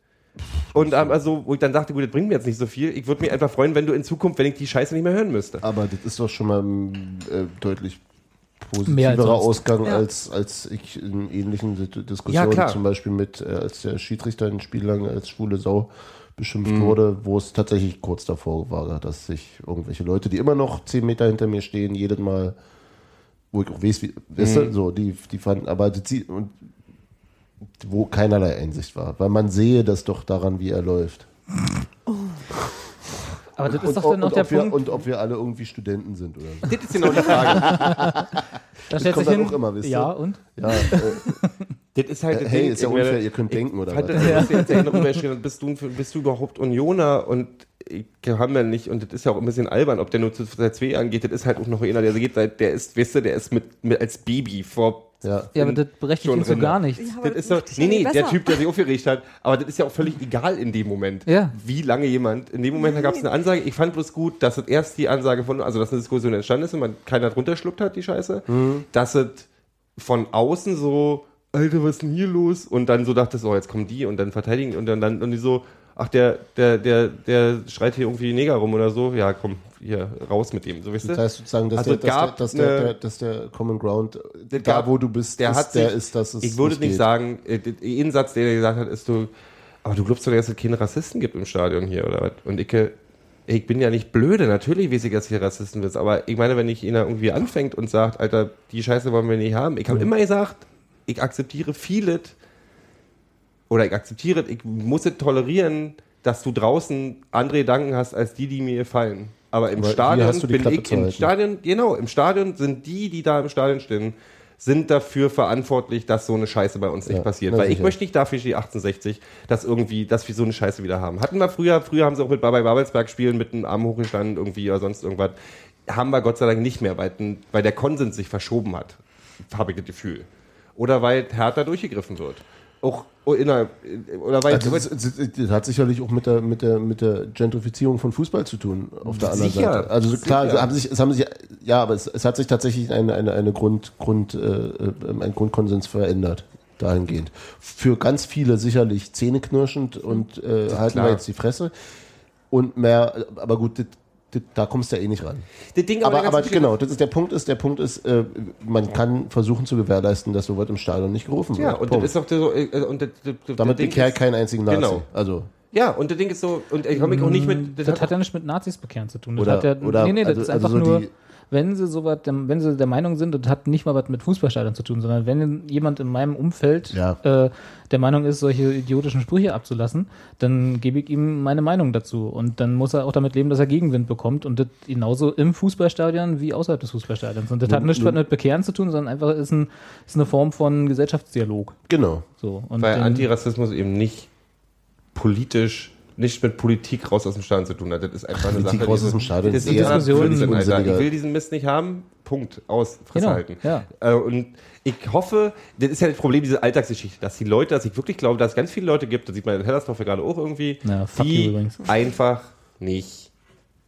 Und ähm, also, wo ich dann dachte, gut, das bringt mir jetzt nicht so viel. Ich würde mich einfach freuen, wenn du in Zukunft, wenn ich die Scheiße nicht mehr hören müsste. Aber das ist doch schon mal äh, deutlich positiverer. Ausgang, Ja. als, als ich in ähnlichen Dis- Ja, Diskussionen, klar. zum Beispiel mit, äh, als der Schiedsrichter ein Spiel lang als schwule Sau beschimpft Mhm. wurde, wo es tatsächlich kurz davor war, dass sich irgendwelche Leute, die immer noch zehn Meter hinter mir stehen, jedes Mal, wo ich auch weiß, wie, weißt Mhm. du, so, die, die fanden, aber sieht- und, wo keinerlei Einsicht war, weil man sehe das doch daran, wie er läuft. Aber das ist Und, doch dann noch der wir, Punkt. und ob wir alle irgendwie Studenten sind oder so. Das ist genau die Frage. da stellt sich dann hin, auch immer, wisst ihr? ja, und? Ja, äh, Das ist halt das hey, Ding, ist ja ich unfair, ihr könnt denken oder was. das, was jetzt ja darüber bist du, bist du überhaupt Unioner und ich haben ja nicht, und das ist ja auch ein bisschen albern, ob der nur zu seit zwei Jahren geht, das ist halt auch noch einer, der geht seit, der ist, weißt du, der ist mit, mit als Baby vor. Ja. Ja, aber das berechtigt ihn drin. gar nichts. Ja, Das ist so, dich nee, nee, der. Typ, der sich aufgeregt hat, aber das ist ja auch völlig egal in dem Moment, Ja. wie lange jemand, in dem Moment gab es eine Ansage, ich fand bloß gut, dass es erst die Ansage von, also dass eine Diskussion entstanden ist und man keiner drunter schluckt hat, die Scheiße, dass es von außen so, Alter, was ist denn hier los? Und dann so dachte oh, jetzt kommen die und dann verteidigen die und dann, dann und die so, ach, der, der, der, der schreit hier irgendwie Neger rum oder so, ja, komm, hier, raus mit ihm, so weißt Das du? heißt sozusagen, dass, Also der, dass, der, gab dass, der, eine- der, dass der Common Ground, da gab- wo du bist, der ist, hat der sich, ist, dass es ich würde nicht geht. sagen, äh, ein Satz, den er gesagt hat, ist so, aber du glaubst doch, dass es keine Rassisten gibt im Stadion hier, oder was? Und ich, ich bin ja nicht blöde, natürlich weiß ich, dass hier Rassisten wird, aber ich meine, wenn ich ihn da irgendwie anfängt und sagt, Alter, die Scheiße wollen wir nicht haben, ich habe immer gesagt, ich akzeptiere vieles, oder ich akzeptiere, ich muss es tolerieren, dass du draußen andere Gedanken hast, als die, die mir gefallen. Aber im Aber Stadion bin Klappe ich im. Stadion, genau, im Stadion sind die, die da im Stadion stehen, sind dafür verantwortlich, dass so eine Scheiße bei uns nicht Ja, passiert. Weil ich sicher. möchte nicht dafür die 1860, dass irgendwie, dass wir so eine Scheiße wieder haben. Hatten wir früher, früher haben sie auch mit Babai Babelsberg spielen, mit einem Arm hochgestanden irgendwie oder sonst irgendwas. Haben wir Gott sei Dank nicht mehr, weil, weil der Konsens sich verschoben hat, habe ich das Gefühl. Oder weil härter durchgegriffen wird. Auch innerhalb, oder weil, Also, das, das, hat sicherlich auch mit der, mit, der, mit der Gentrifizierung von Fußball zu tun, auf der anderen Sicher, Seite. Also so klar, sicher. es haben sich, es haben sich, ja, aber es, es hat sich tatsächlich eine, eine, eine Grund, Grund, äh, äh, ein Grundkonsens verändert, dahingehend. Für ganz viele sicherlich zähneknirschend und äh, halten wir jetzt die Fresse. Und mehr, aber gut, das, da kommst du ja eh nicht ran. das Ding Aber, der aber ganzen genau, das ist der Punkt ist, der Punkt ist, äh, man kann versuchen zu gewährleisten, dass sowas im Stadion nicht gerufen Ja, wird. und Punkt. das ist doch so, äh, und das, das, das Damit bekehrt keinen einzigen Nazi. Genau. Also, Ja, und das Ding ist so, und ich komme auch nicht mit, Das, hat ja nichts mit Nazis bekehren zu tun. Das Oder- hat ja, oder- nee, nee, das also- ist also einfach so nur, die- wenn sie so was, wenn sie der Meinung sind, das hat nicht mal was mit Fußballstadion zu tun, sondern wenn jemand in meinem Umfeld Ja. äh, der Meinung ist, solche idiotischen Sprüche abzulassen, dann gebe ich ihm meine Meinung dazu. Und dann muss er auch damit leben, dass er Gegenwind bekommt. Und das genauso im Fußballstadion wie außerhalb des Fußballstadions. Und das hat nichts was mit Bekehren zu tun, sondern einfach ist, ein, ist eine Form von Gesellschaftsdialog. genau. So. Und weil Antirassismus eben nicht politisch, nicht mit Politik raus aus dem Stadion zu tun hat. Das ist einfach eine Politik Sache. raus aus dem Stadion das ist Alter. unsinniger. Ich will diesen Mist nicht haben. Punkt. Aus. Fresse Genau, halten. ja. Äh, und ich hoffe, das ist ja das Problem, diese Alltagsgeschichte, dass die Leute, dass ich wirklich glaube, dass es ganz viele Leute gibt, das sieht man in Hellersdorf ja gerade auch irgendwie, Ja, die übrigens. einfach nicht,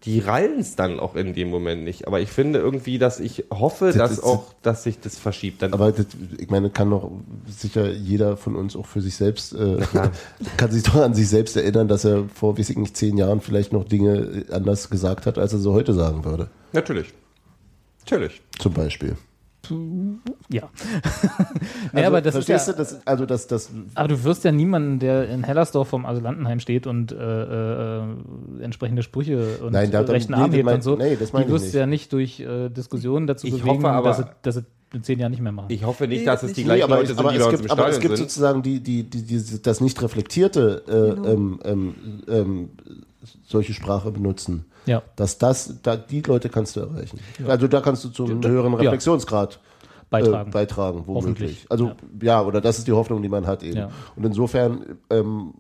die rallen es dann auch in dem Moment nicht. Aber ich finde irgendwie, dass ich hoffe, dass ist- auch, dass sich das verschiebt. Dann Aber das, ich meine, kann doch sicher jeder von uns auch für sich selbst, äh, kann sich doch an sich selbst erinnern, dass er vor, weiß ich nicht, zehn Jahren vielleicht noch Dinge anders gesagt hat, als er so heute sagen würde. Natürlich. Natürlich. Zum Beispiel. Ja. naja, aber das ist ja, Also, verstehst du, das, also das, das, Aber du wirst ja niemanden, der in Hellersdorf vom Asylantenheim steht und äh, äh, entsprechende Sprüche und Nein, da- rechten nee, Arm das hebt mein- und so. nee, das meine die ich wirst nicht. du ja nicht durch äh, Diskussionen dazu Ich bewegen, hoffe aber- dass, sie in zehn Jahren nicht mehr machen. Ich hoffe nicht, Nee, dass das es die gleichen aber, Leute sind, aber, die es bei uns gibt, im aber es gibt sind. sozusagen die, die, die, die, das nicht reflektierte, äh, Genau. ähm, ähm, ähm, solche Sprache benutzen. Ja. Dass das, da, die Leute kannst du erreichen. Also da kannst du zu einem höheren ja. Reflexionsgrad Beitragen. Äh, beitragen, womöglich. Also ja. oder das ist die Hoffnung, die man hat eben. Ja. Und insofern, ähm,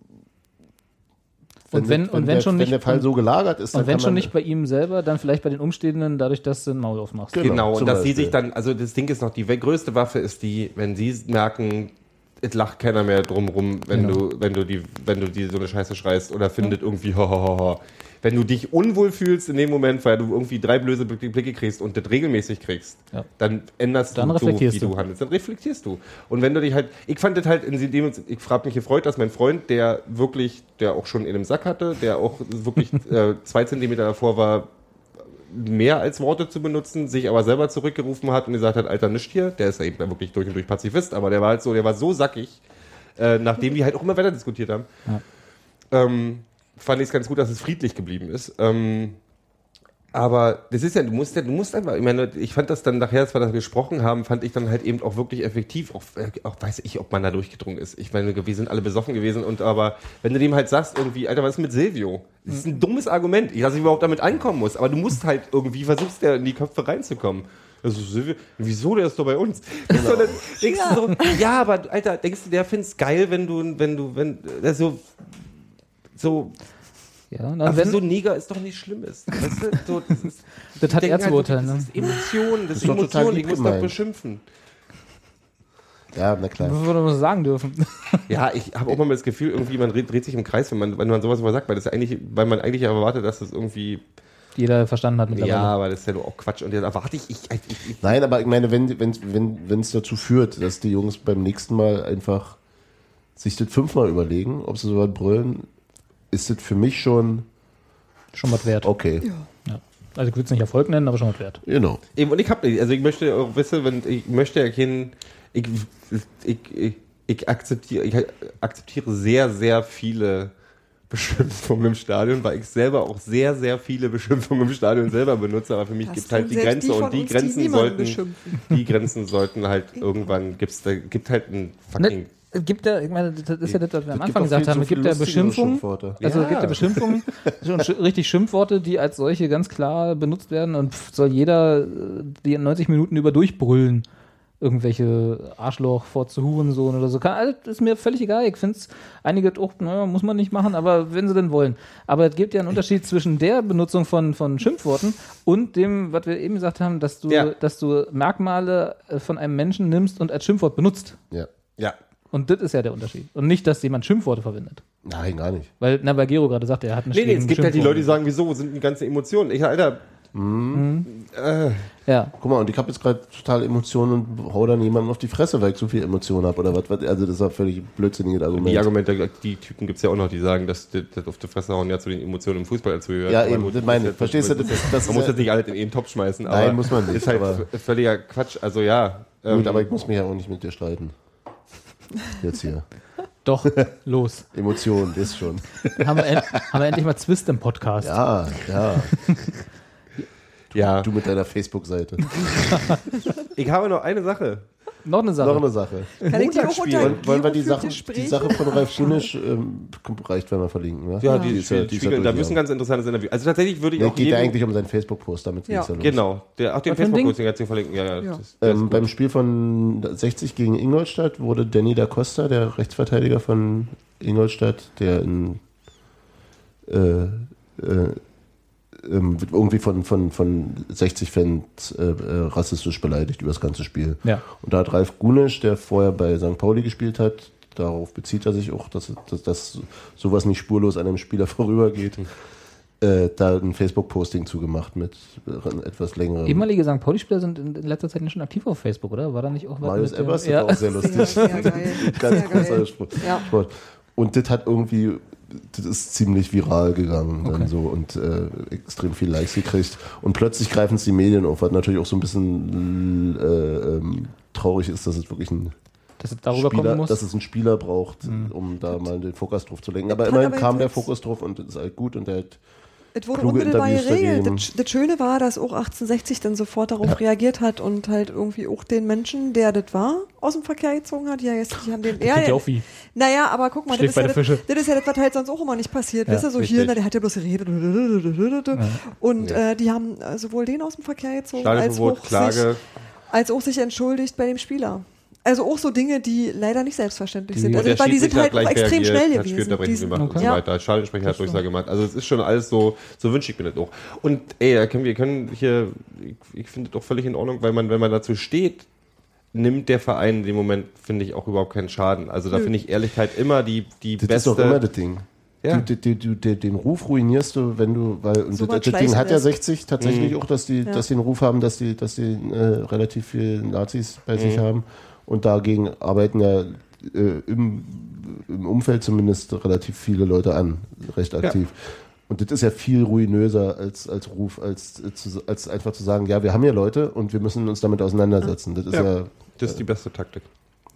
Und wenn- der- und wenn der, schon wenn nicht- der Fall so gelagert ist, Und wenn kann schon man- nicht bei ihm selber, dann vielleicht bei den Umstehenden, dadurch, dass du ein Maul aufmachst. Genau, Genau, und dass sie sich dann, also das Ding ist noch, die größte Waffe ist die, wenn sie merken, es lacht keiner mehr drumrum, wenn Genau. du, wenn du die, wenn du die so eine Scheiße schreist oder findet irgendwie ho, ho, ho, ho. Wenn du dich unwohl fühlst in dem Moment, weil du irgendwie drei blöse Blick- Blicke kriegst und das regelmäßig kriegst, Ja. dann änderst Dann du so, wie du. du handelst. Dann reflektierst du. Und wenn du dich halt, ich fand das halt in dem, ich frage mich gefreut, dass mein Freund, der wirklich, der auch schon in einem Sack hatte, der auch wirklich äh, zwei Zentimeter davor war, mehr als Worte zu benutzen, sich aber selber zurückgerufen hat und gesagt hat, Alter, nicht hier. Der ist ja eben wirklich durch und durch Pazifist, aber der war halt so, der war so sackig, äh, nachdem die halt auch immer weiter diskutiert haben. Ähm, fand ich es ganz gut, dass es friedlich geblieben ist. Ähm, aber das ist ja, du musst ja, du musst einfach, ich meine, ich fand das dann nachher, als wir das gesprochen haben, fand ich dann halt eben auch wirklich effektiv, auch, äh, auch weiß ich, ob man da durchgedrungen ist. Ich meine, wir sind alle besoffen gewesen und aber, wenn du dem halt sagst, irgendwie, Alter, was ist mit Silvio? Das ist ein dummes Argument, ich, dass ich überhaupt damit einkommen muss, aber du musst halt irgendwie, versuchst ja in die Köpfe reinzukommen. Also Silvio, wieso, der ist doch bei uns. Du, dann, du so, ja, aber Alter, denkst du, der find's geil, wenn du, wenn du, wenn, also, so, Ja, na, aber wenn, so Neger ist doch nicht Schlimmes. Weißt du? so, das, ist, das hat er zu urteilen. Das Ne? ist Emotion, das ist ist doch total Emotion, lieb ich muss doch beschimpfen. Ja, na klar. Das würde man so sagen dürfen. Ja, ich habe auch mal das Gefühl, irgendwie man dreht, dreht sich im Kreis, wenn man, wenn man sowas immer sagt, weil das ja eigentlich, weil man eigentlich erwartet, dass das irgendwie, Jeder verstanden hat mittlerweile. ja, aber das ist ja nur auch Quatsch und jetzt erwarte ich, ich, ich, ich Nein, aber ich meine, wenn wenn wenn wenn es dazu führt, dass die Jungs beim nächsten Mal einfach sich das fünfmal überlegen, ob sie so was brüllen, ist das für mich schon Schon was wert. okay. Ja. Also ich würde es nicht Erfolg nennen, aber schon was wert. Genau. Eben, und ich habe, also ich möchte auch wissen, wenn ich möchte erkennen, ich, ich, ich, ich akzeptiere, ich akzeptiere sehr, sehr viele Beschimpfungen im Stadion, weil ich selber auch sehr, sehr viele Beschimpfungen im Stadion selber benutze, aber für mich gibt halt tun die Grenze die und die uns, die Grenzen niemanden sollten, die Grenzen sollten halt irgendwann gibt's da gibt halt ein fucking Ne, es gibt ja, ich meine, das ist ja das, was wir am Anfang gesagt haben. zu Es gibt viele ja Beschimpfungen. Also es gibt ja Beschimpfungen, richtig Schimpfworte, die als solche ganz klar benutzt werden und pff, soll jeder äh, die in 90 Minuten über durchbrüllen. Irgendwelche Arschloch, Fotze, Hurensohn oder so. Kann, alles ist mir völlig egal. Ich finde es, einige auch, naja, muss man nicht machen, aber wenn sie denn wollen. Aber es gibt ja einen Unterschied zwischen der Benutzung von, von Schimpfworten und dem, was wir eben gesagt haben, dass du, Ja. dass du Merkmale äh, von einem Menschen nimmst und als Schimpfwort benutzt. Ja. ja. Und das ist ja der Unterschied. Und nicht, dass jemand Schimpfworte verwendet. Nein, gar nicht. Weil, na, weil Gero gerade sagte, er hat eine Nee, nee, es gibt halt die Leute, die sagen, wieso sind die ganzen Emotionen? Ich, Alter, Ja, Guck mal, und ich habe jetzt gerade total Emotionen und hau dann jemandem auf die Fresse, weil ich so viel Emotionen habe oder was. was- Also das ist ein völlig blödsinniges Argument. die Argumente, die Typen gibt's ja auch noch, die sagen, dass das, auf die Fresse hauen ja zu den Emotionen im Fußball dazu gehört. Ja, eben, das meine Verstehst du, das, das man muss ja- jetzt nicht alles in einen Topf schmeißen, aber Nein, muss man nicht, ist halt völliger Quatsch. Also ja, ähm, Gut, aber ich muss mich ja auch nicht mit dir streiten. Jetzt hier. doch, los. Emotionen, das schon. haben, wir en- haben wir endlich mal Zwist im Podcast. Ja, ja. ja. Du mit deiner Facebook-Seite. Ich habe noch eine Sache. Noch eine Sache. Noch eine Sache. Kann ich die auch unter Wollen, wollen wir die Sache, die? Sache von Ralf Gunisch ähm, reicht, wenn wir verlinken, ne? Ja, die, ist ja- die ist Spiegel, ja da ja. ganz interessantes Interview. Also tatsächlich würde ich Nee, auch geht ja jedem, eigentlich um seinen Facebook-Post, damit Ja. geht's ja los. Genau, der, auch den Ding? Facebook-Posting hat sie verlinken. Ja, ja, Ja. Das, das Ähm, beim Spiel von 60 gegen Ingolstadt wurde Danny da Costa, der Rechtsverteidiger von Ingolstadt, der in, äh, äh, ähm, wird irgendwie von, von, von 60 Fans äh, äh, rassistisch beleidigt über das ganze Spiel. Ja. Und da hat Ralf Gunisch, der vorher bei St. Pauli gespielt hat, darauf bezieht er sich auch, dass, dass, dass sowas nicht spurlos an einem Spieler vorübergeht, äh, da ein Facebook-Posting zugemacht mit äh, etwas längerem. Ehemalige St. Pauli-Spieler sind in in letzter Zeit nicht schon aktiv auf Facebook, oder? War da nicht auch was Marius mit dem- Ebers, das ja. auch sehr lustig. Sehr, sehr geil. Ganz Sehr geil. großer Sport. Ja. Sport. Und das hat irgendwie, das ist ziemlich viral gegangen dann Okay. so und äh, extrem viel Likes gekriegt. Und plötzlich greifen es die Medien auf, was natürlich auch so ein bisschen äh, ähm, traurig ist, dass es wirklich ein Dass es darüber Spieler, kommen muss. dass es einen Spieler braucht, um da mal den Fokus drauf zu lenken. Aber immerhin kam der Fokus drauf und das ist halt gut und der hat Es wurde kluge unmittelbar geregelt. Das, das Schöne war, dass auch 1860 dann sofort darauf reagiert hat und halt irgendwie auch den Menschen, der das war, aus dem Verkehr gezogen hat. Ja, jetzt, die haben den, ja, ja der- auch wie naja, aber guck mal, das ist, ja das, das ist ja das, was halt sonst auch immer nicht passiert. Ja, Weißt du, so richtig. hier, na, der hat ja bloß geredet. Und äh, die haben äh, sowohl den aus dem Verkehr gezogen, als auch, sich, als auch sich entschuldigt bei dem Spieler. Also auch so Dinge, die leider nicht selbstverständlich Die- sind. Also, weil die sind halt hat auch extrem schnell hat gewesen. Sind- gemacht und so weiter. Schallensprecher hat Durchsage gemacht. Also es ist schon alles so, so wünsche ich mir das auch. Und ey, da können wir können hier, ich, ich finde das doch völlig in Ordnung, weil man, wenn man dazu steht, nimmt der Verein in dem Moment, finde ich, auch überhaupt keinen Schaden. Also da finde ich Ehrlichkeit immer die, die Das beste. ist doch immer das Ding. Ja. Du, du, du, du, den Ruf ruinierst du, wenn du, weil und So das, das Ding hat ja Schleißendes. 60 tatsächlich Mhm. auch, dass die, Ja. dass die den Ruf haben, dass die, dass die äh, relativ viele Nazis bei Mhm. sich haben und dagegen arbeiten ja äh, im, im Umfeld zumindest relativ viele Leute an, recht aktiv. Und das ist ja viel ruinöser als, als Ruf, als, äh, zu, als einfach zu sagen, ja, wir haben ja Leute und wir müssen uns damit auseinandersetzen. Das ist Ja. ja, Das ist die beste Taktik.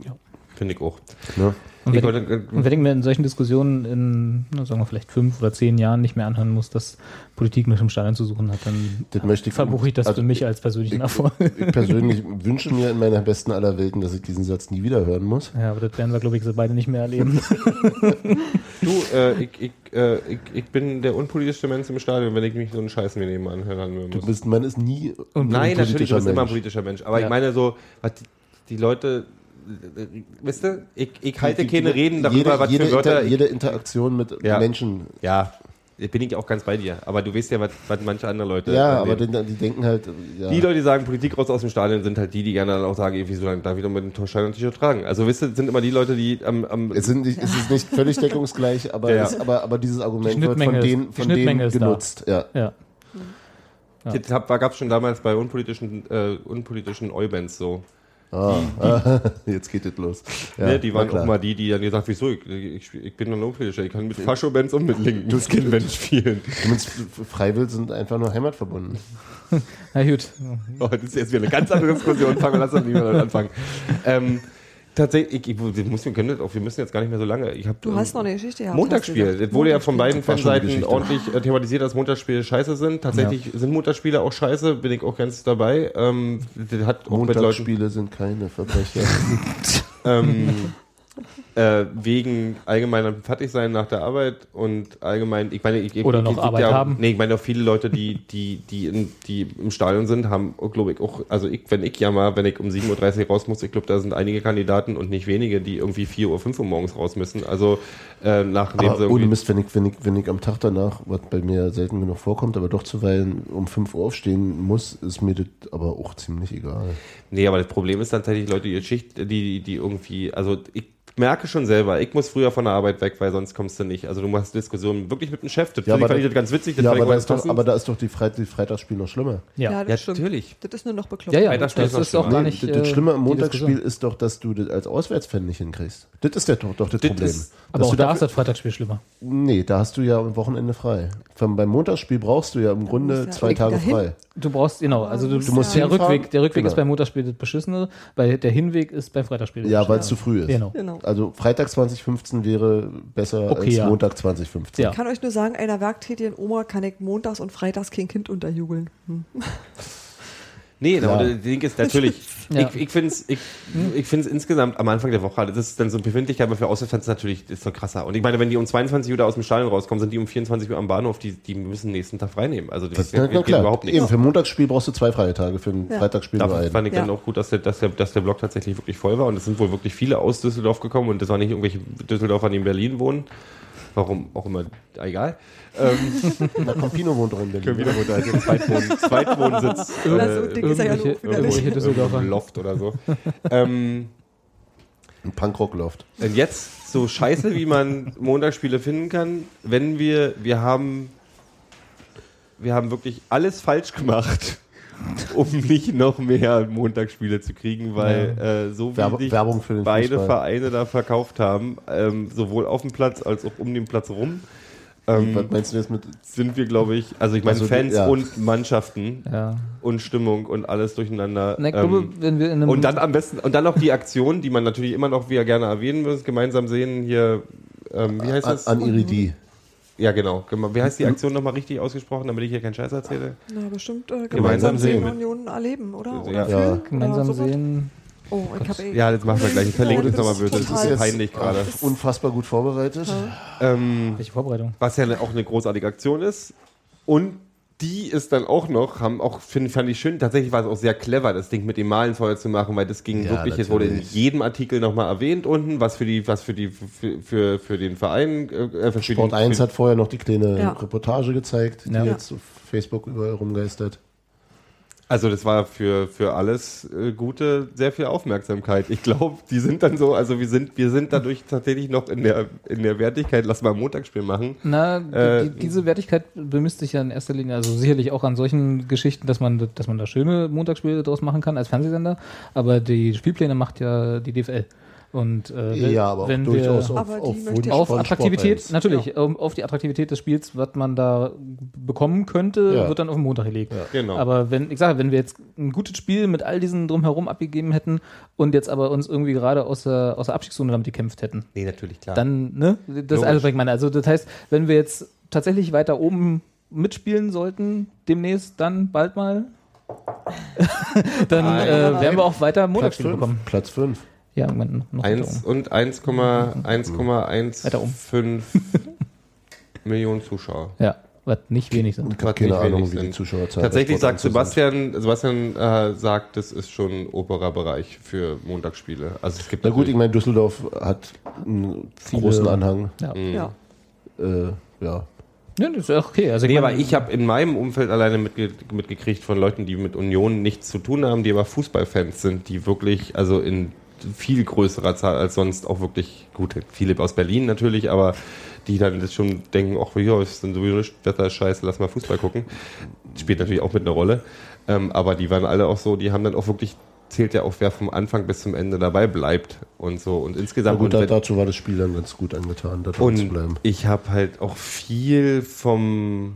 Ja. Finde ich auch. ne? Und Ich wenn, wollte, äh, und wenn ich mir in solchen Diskussionen in, na, sagen wir vielleicht fünf oder zehn Jahren nicht mehr anhören muss, dass Politik nichts im Stadion zu suchen hat, dann Das möchte ich verbuche ich das also für mich als persönlichen ich- Erfolg. Ich persönlich wünsche mir in meiner besten aller Welten, dass ich diesen Satz nie wieder hören muss. Ja, aber das werden wir, glaube ich, so beide nicht mehr erleben. du, äh, ich, ich, äh, ich, ich bin der unpolitischste Mensch im Stadion, wenn ich mich so einen Scheiß mir nebenan hören Du muss. bist, man ist nie Und Nein, ein natürlich, du bist immer ein Mensch. politischer Mensch. Aber Ja. ich meine so, was die, die Leute, äh, wisst ihr, ich, ich halte keine Reden darüber, jede, was jede, für Wörter Inter, ich, jede Interaktion mit Ja. Menschen. Ja, bin ich auch ganz bei dir. Aber du weißt ja, was, was manche andere Leute. Ja, aber die, die denken halt, ja. Die Leute, die sagen, Politik raus aus dem Stadion, sind halt die, die gerne dann auch sagen, irgendwie so lange da wieder mit dem Torstein und T-Shirt tragen. Also, wisst ihr, sind immer die Leute, die am, am es, sind nicht, es ist nicht völlig deckungsgleich, aber, Ja. es, aber, aber dieses Argument Die wird von denen, von Schnittmenge denen ist da. genutzt. Ja. ja. Ja. Das gab es schon damals bei unpolitischen, äh, unpolitischen Oi-Bands so. Ah, jetzt geht es los. Ja, ne, die war waren klar. auch mal die, die dann gesagt wieso, ich, ich, ich bin ein unpolitischer, ich kann mit Fascho-Bands und mit linken Skin-Bands spielen. Zumindest Freiwill sind einfach nur heimatverbunden. Na gut. Oh, das ist jetzt wieder eine ganz andere Diskussion. Fangen wir lass uns lieber damit anfangen. Ähm, tatsächlich, ich, ich, wir, müssen, wir, können das auch, wir müssen jetzt gar nicht mehr so lange. Ich hab, Du ähm, hast noch eine Geschichte gehabt. du Montagsspiel. Das wurde ja von beiden Fanseiten ordentlich äh, thematisiert, dass Montagsspiele scheiße sind. Tatsächlich sind Montagsspiele auch scheiße, bin ich auch ganz dabei. Ähm, hat auch mit Leuten Montagsspiele sind keine Verbrecher. ähm, äh, wegen allgemeinem Fertigsein nach der Arbeit und allgemein, ich meine, ich, ich, Oder noch Arbeit ja, haben. Nee, ich meine auch viele Leute, die, die, die, in, die im Stadion sind, haben, glaube ich, auch, also ich, wenn ich ja mal, wenn ich um 7.30 Uhr raus muss, ich glaube, da sind einige Kandidaten und nicht wenige, die irgendwie 4 Uhr, 5 Uhr morgens raus müssen. Also äh, nachdem Aber sie ohne. Mist, wenn ich, wenn, ich, wenn ich am Tag danach, was bei mir selten genug vorkommt, aber doch zuweilen um 5 Uhr aufstehen muss, ist mir das aber auch ziemlich egal. Nee, aber das Problem ist dann tatsächlich Leute, die Schicht, die, die irgendwie, also ich merke schon selber, ich muss früher von der Arbeit weg, weil sonst kommst du nicht. Also du machst Diskussionen wirklich mit dem Chef. Das Ja, finde ich- aber fand ich da- das ganz witzig. Das Ja, aber da, ist doch, aber da ist doch die, Freit die Freitagsspiel noch schlimmer. Ja. Ja, Ja, das stimmt. natürlich. Das ist nur noch bekloppt. Ja, ja, Freitagsspiel das ist auch schlimmer. gar Nee, nicht. das, das äh, Schlimme am die Montagsspiel ist doch, dass du das als Auswärtsfan nicht hinkriegst. Das ist ja doch, doch das Das Problem. ist- Aber auch du da ist das Freitagsspiel schlimmer. Nee, da hast du ja am Wochenende frei. Vom, beim Montagsspiel brauchst du ja im Grunde ja zwei Tage dahin. frei. Du brauchst, genau, also du, Du musst der. Rückweg, der Rückweg Genau. ist beim Montagsspiel das Beschissene, weil der Hinweg ist beim Freitagsspiel. das Ja, weil es zu früh ist. Genau. Also Freitag 2015 wäre besser Okay, als ja. Montag 2015. Ja. Ich kann euch nur sagen, einer werktätigen Oma kann ich montags und freitags kein Kind unterjubeln. Hm. Nee, Ja. aber das Ding ist natürlich, Ja. ich, ich finde es ich, ich find's insgesamt am Anfang der Woche, das ist dann so befindlich, aber für Auswärtsfans natürlich ist doch krasser. Und ich meine, wenn die um 22 Uhr da aus dem Stadion rauskommen, sind die um 24 Uhr am Bahnhof, die, die müssen den nächsten Tag freinehmen. Also das, Das, na geht klar. überhaupt nicht. Eben, für Montagsspiel brauchst du zwei freie Tage, für ein Ja. Freitagsspiel nur einen. fand ich dann Ja. auch gut, dass der, dass, der, dass der Block tatsächlich wirklich voll war und es sind wohl wirklich viele aus Düsseldorf gekommen und das waren nicht irgendwelche Düsseldorfer, die in Berlin wohnen. Warum auch immer, egal. Ähm, Na, Campino wohnt doch in können Berlin. wieder runter, also Zweitwohn, Zweitwohnsitz. Na, so dick ist er ja irgendwelche-. Düsseldorfer. Loft oder so. ähm, Ein Punkrock-Loft. Und jetzt so scheiße, wie man Montagsspiele finden kann, wenn wir, wir haben, wir haben wirklich alles falsch gemacht, um nicht noch mehr Montagsspiele zu kriegen, weil äh, so wie Werbe- sich Werbung für den beide Fußball. Vereine da verkauft haben, ähm, sowohl auf dem Platz als auch um den Platz rum, Was ähm, meinst du jetzt mit sind wir, glaube ich, also ich meine Also die- Fans ja. und Mannschaften Ja. und Stimmung und alles durcheinander. Na, ich glaube, ähm, wenn wir in einem. und dann am besten, und dann noch die Aktion, die man natürlich immer noch wieder gerne erwähnen muss, gemeinsam sehen hier, ähm, wie heißt an, das? an Iridi? Ja, genau. Wie heißt die Aktion nochmal richtig ausgesprochen, damit ich hier keinen Scheiß erzähle? Na, bestimmt äh, Gemeinsam gemeinsam sehen. Union erleben, oder? Ja. oder Ja. fühlen? Gemeinsam Oder sowas? sehen. Oh, ich habe eh. Ja, jetzt machen wir gleich. Ich verlinke das das nochmal böse. Das ist peinlich gerade. Unfassbar gut vorbereitet. Ähm, Welche Vorbereitung? was ja auch eine großartige Aktion ist. Und die ist dann auch noch, haben auch, find, fand ich schön, tatsächlich war es auch sehr clever, das Ding mit dem Malen vorher zu machen, weil das ging Ja, wirklich, es wurde in jedem Artikel nochmal erwähnt unten, was für die, was für die, für, für, für den Verein, äh, für Sport den, 1 für, hat vorher noch die kleine Ja. Reportage gezeigt, die Ja. jetzt auf Facebook überall rumgeistert. Also das war für, für alles äh, Gute sehr viel Aufmerksamkeit. Ich glaube, die sind dann so, also wir sind, wir sind dadurch tatsächlich noch in der, in der Wertigkeit, lass mal ein Montagsspiel machen. Na, Äh, die, diese Wertigkeit bemisst sich ja in erster Linie, also sicherlich auch an solchen Geschichten, dass man, dass man da schöne Montagsspiele draus machen kann als Fernsehsender, aber die Spielpläne macht ja die DFL. Und äh, wenn- Ja, aber wenn durchaus wir auf, auf auf Attraktivität, Sport 1. natürlich, um, auf die Attraktivität des Spiels, was man da bekommen könnte, Ja. wird dann auf den Montag gelegt. Genau. Aber wenn, ich sage, wenn wir jetzt ein gutes Spiel mit all diesen drumherum abgegeben hätten und jetzt aber uns irgendwie gerade aus der, aus der Abstiegszone damit gekämpft hätten, Nee, natürlich, klar. dann, ne? Das ist Logisch. alles, was ich meine. Also das heißt, wenn wir jetzt tatsächlich weiter oben mitspielen sollten, demnächst, dann bald mal, dann Nein. äh, werden wir auch weiter Platz Montagsspiele 5. bekommen. Platz 5. Ja, irgendwann noch weiter Eins oben. und 1,1,15 Millionen Zuschauer. Ja, was nicht wenig sind. Ich habe keine nicht Ahnung, wie die sind. Zuschauerzahl Tatsächlich sagt 1. Sebastian, Sebastian äh, sagt, das ist schon oberer Bereich für Montagsspiele. Also es gibt Na gut, ich meine, Düsseldorf hat einen Viele- großen Anhang. Ja. Ja. Äh, ja. ja, das ist ja okay. Also ich Nee, aber ich habe in meinem Umfeld alleine mitge mitgekriegt von Leuten, die mit Union nichts zu tun haben, die aber Fußballfans sind, die wirklich, also in viel größerer Zahl als sonst auch wirklich, gut, viele aus Berlin natürlich, aber die dann das schon denken, ach ja, ist dann sowieso nicht, Wetter scheiße, lass mal Fußball gucken. Spielt natürlich auch mit einer Rolle. Ähm, aber die waren alle auch so, die haben dann auch wirklich, zählt ja auch, wer vom Anfang bis zum Ende dabei bleibt und so. Und Na insgesamt. gut, und dazu war das Spiel dann ganz gut angetan, da dran zu bleiben. und ich habe halt auch viel vom,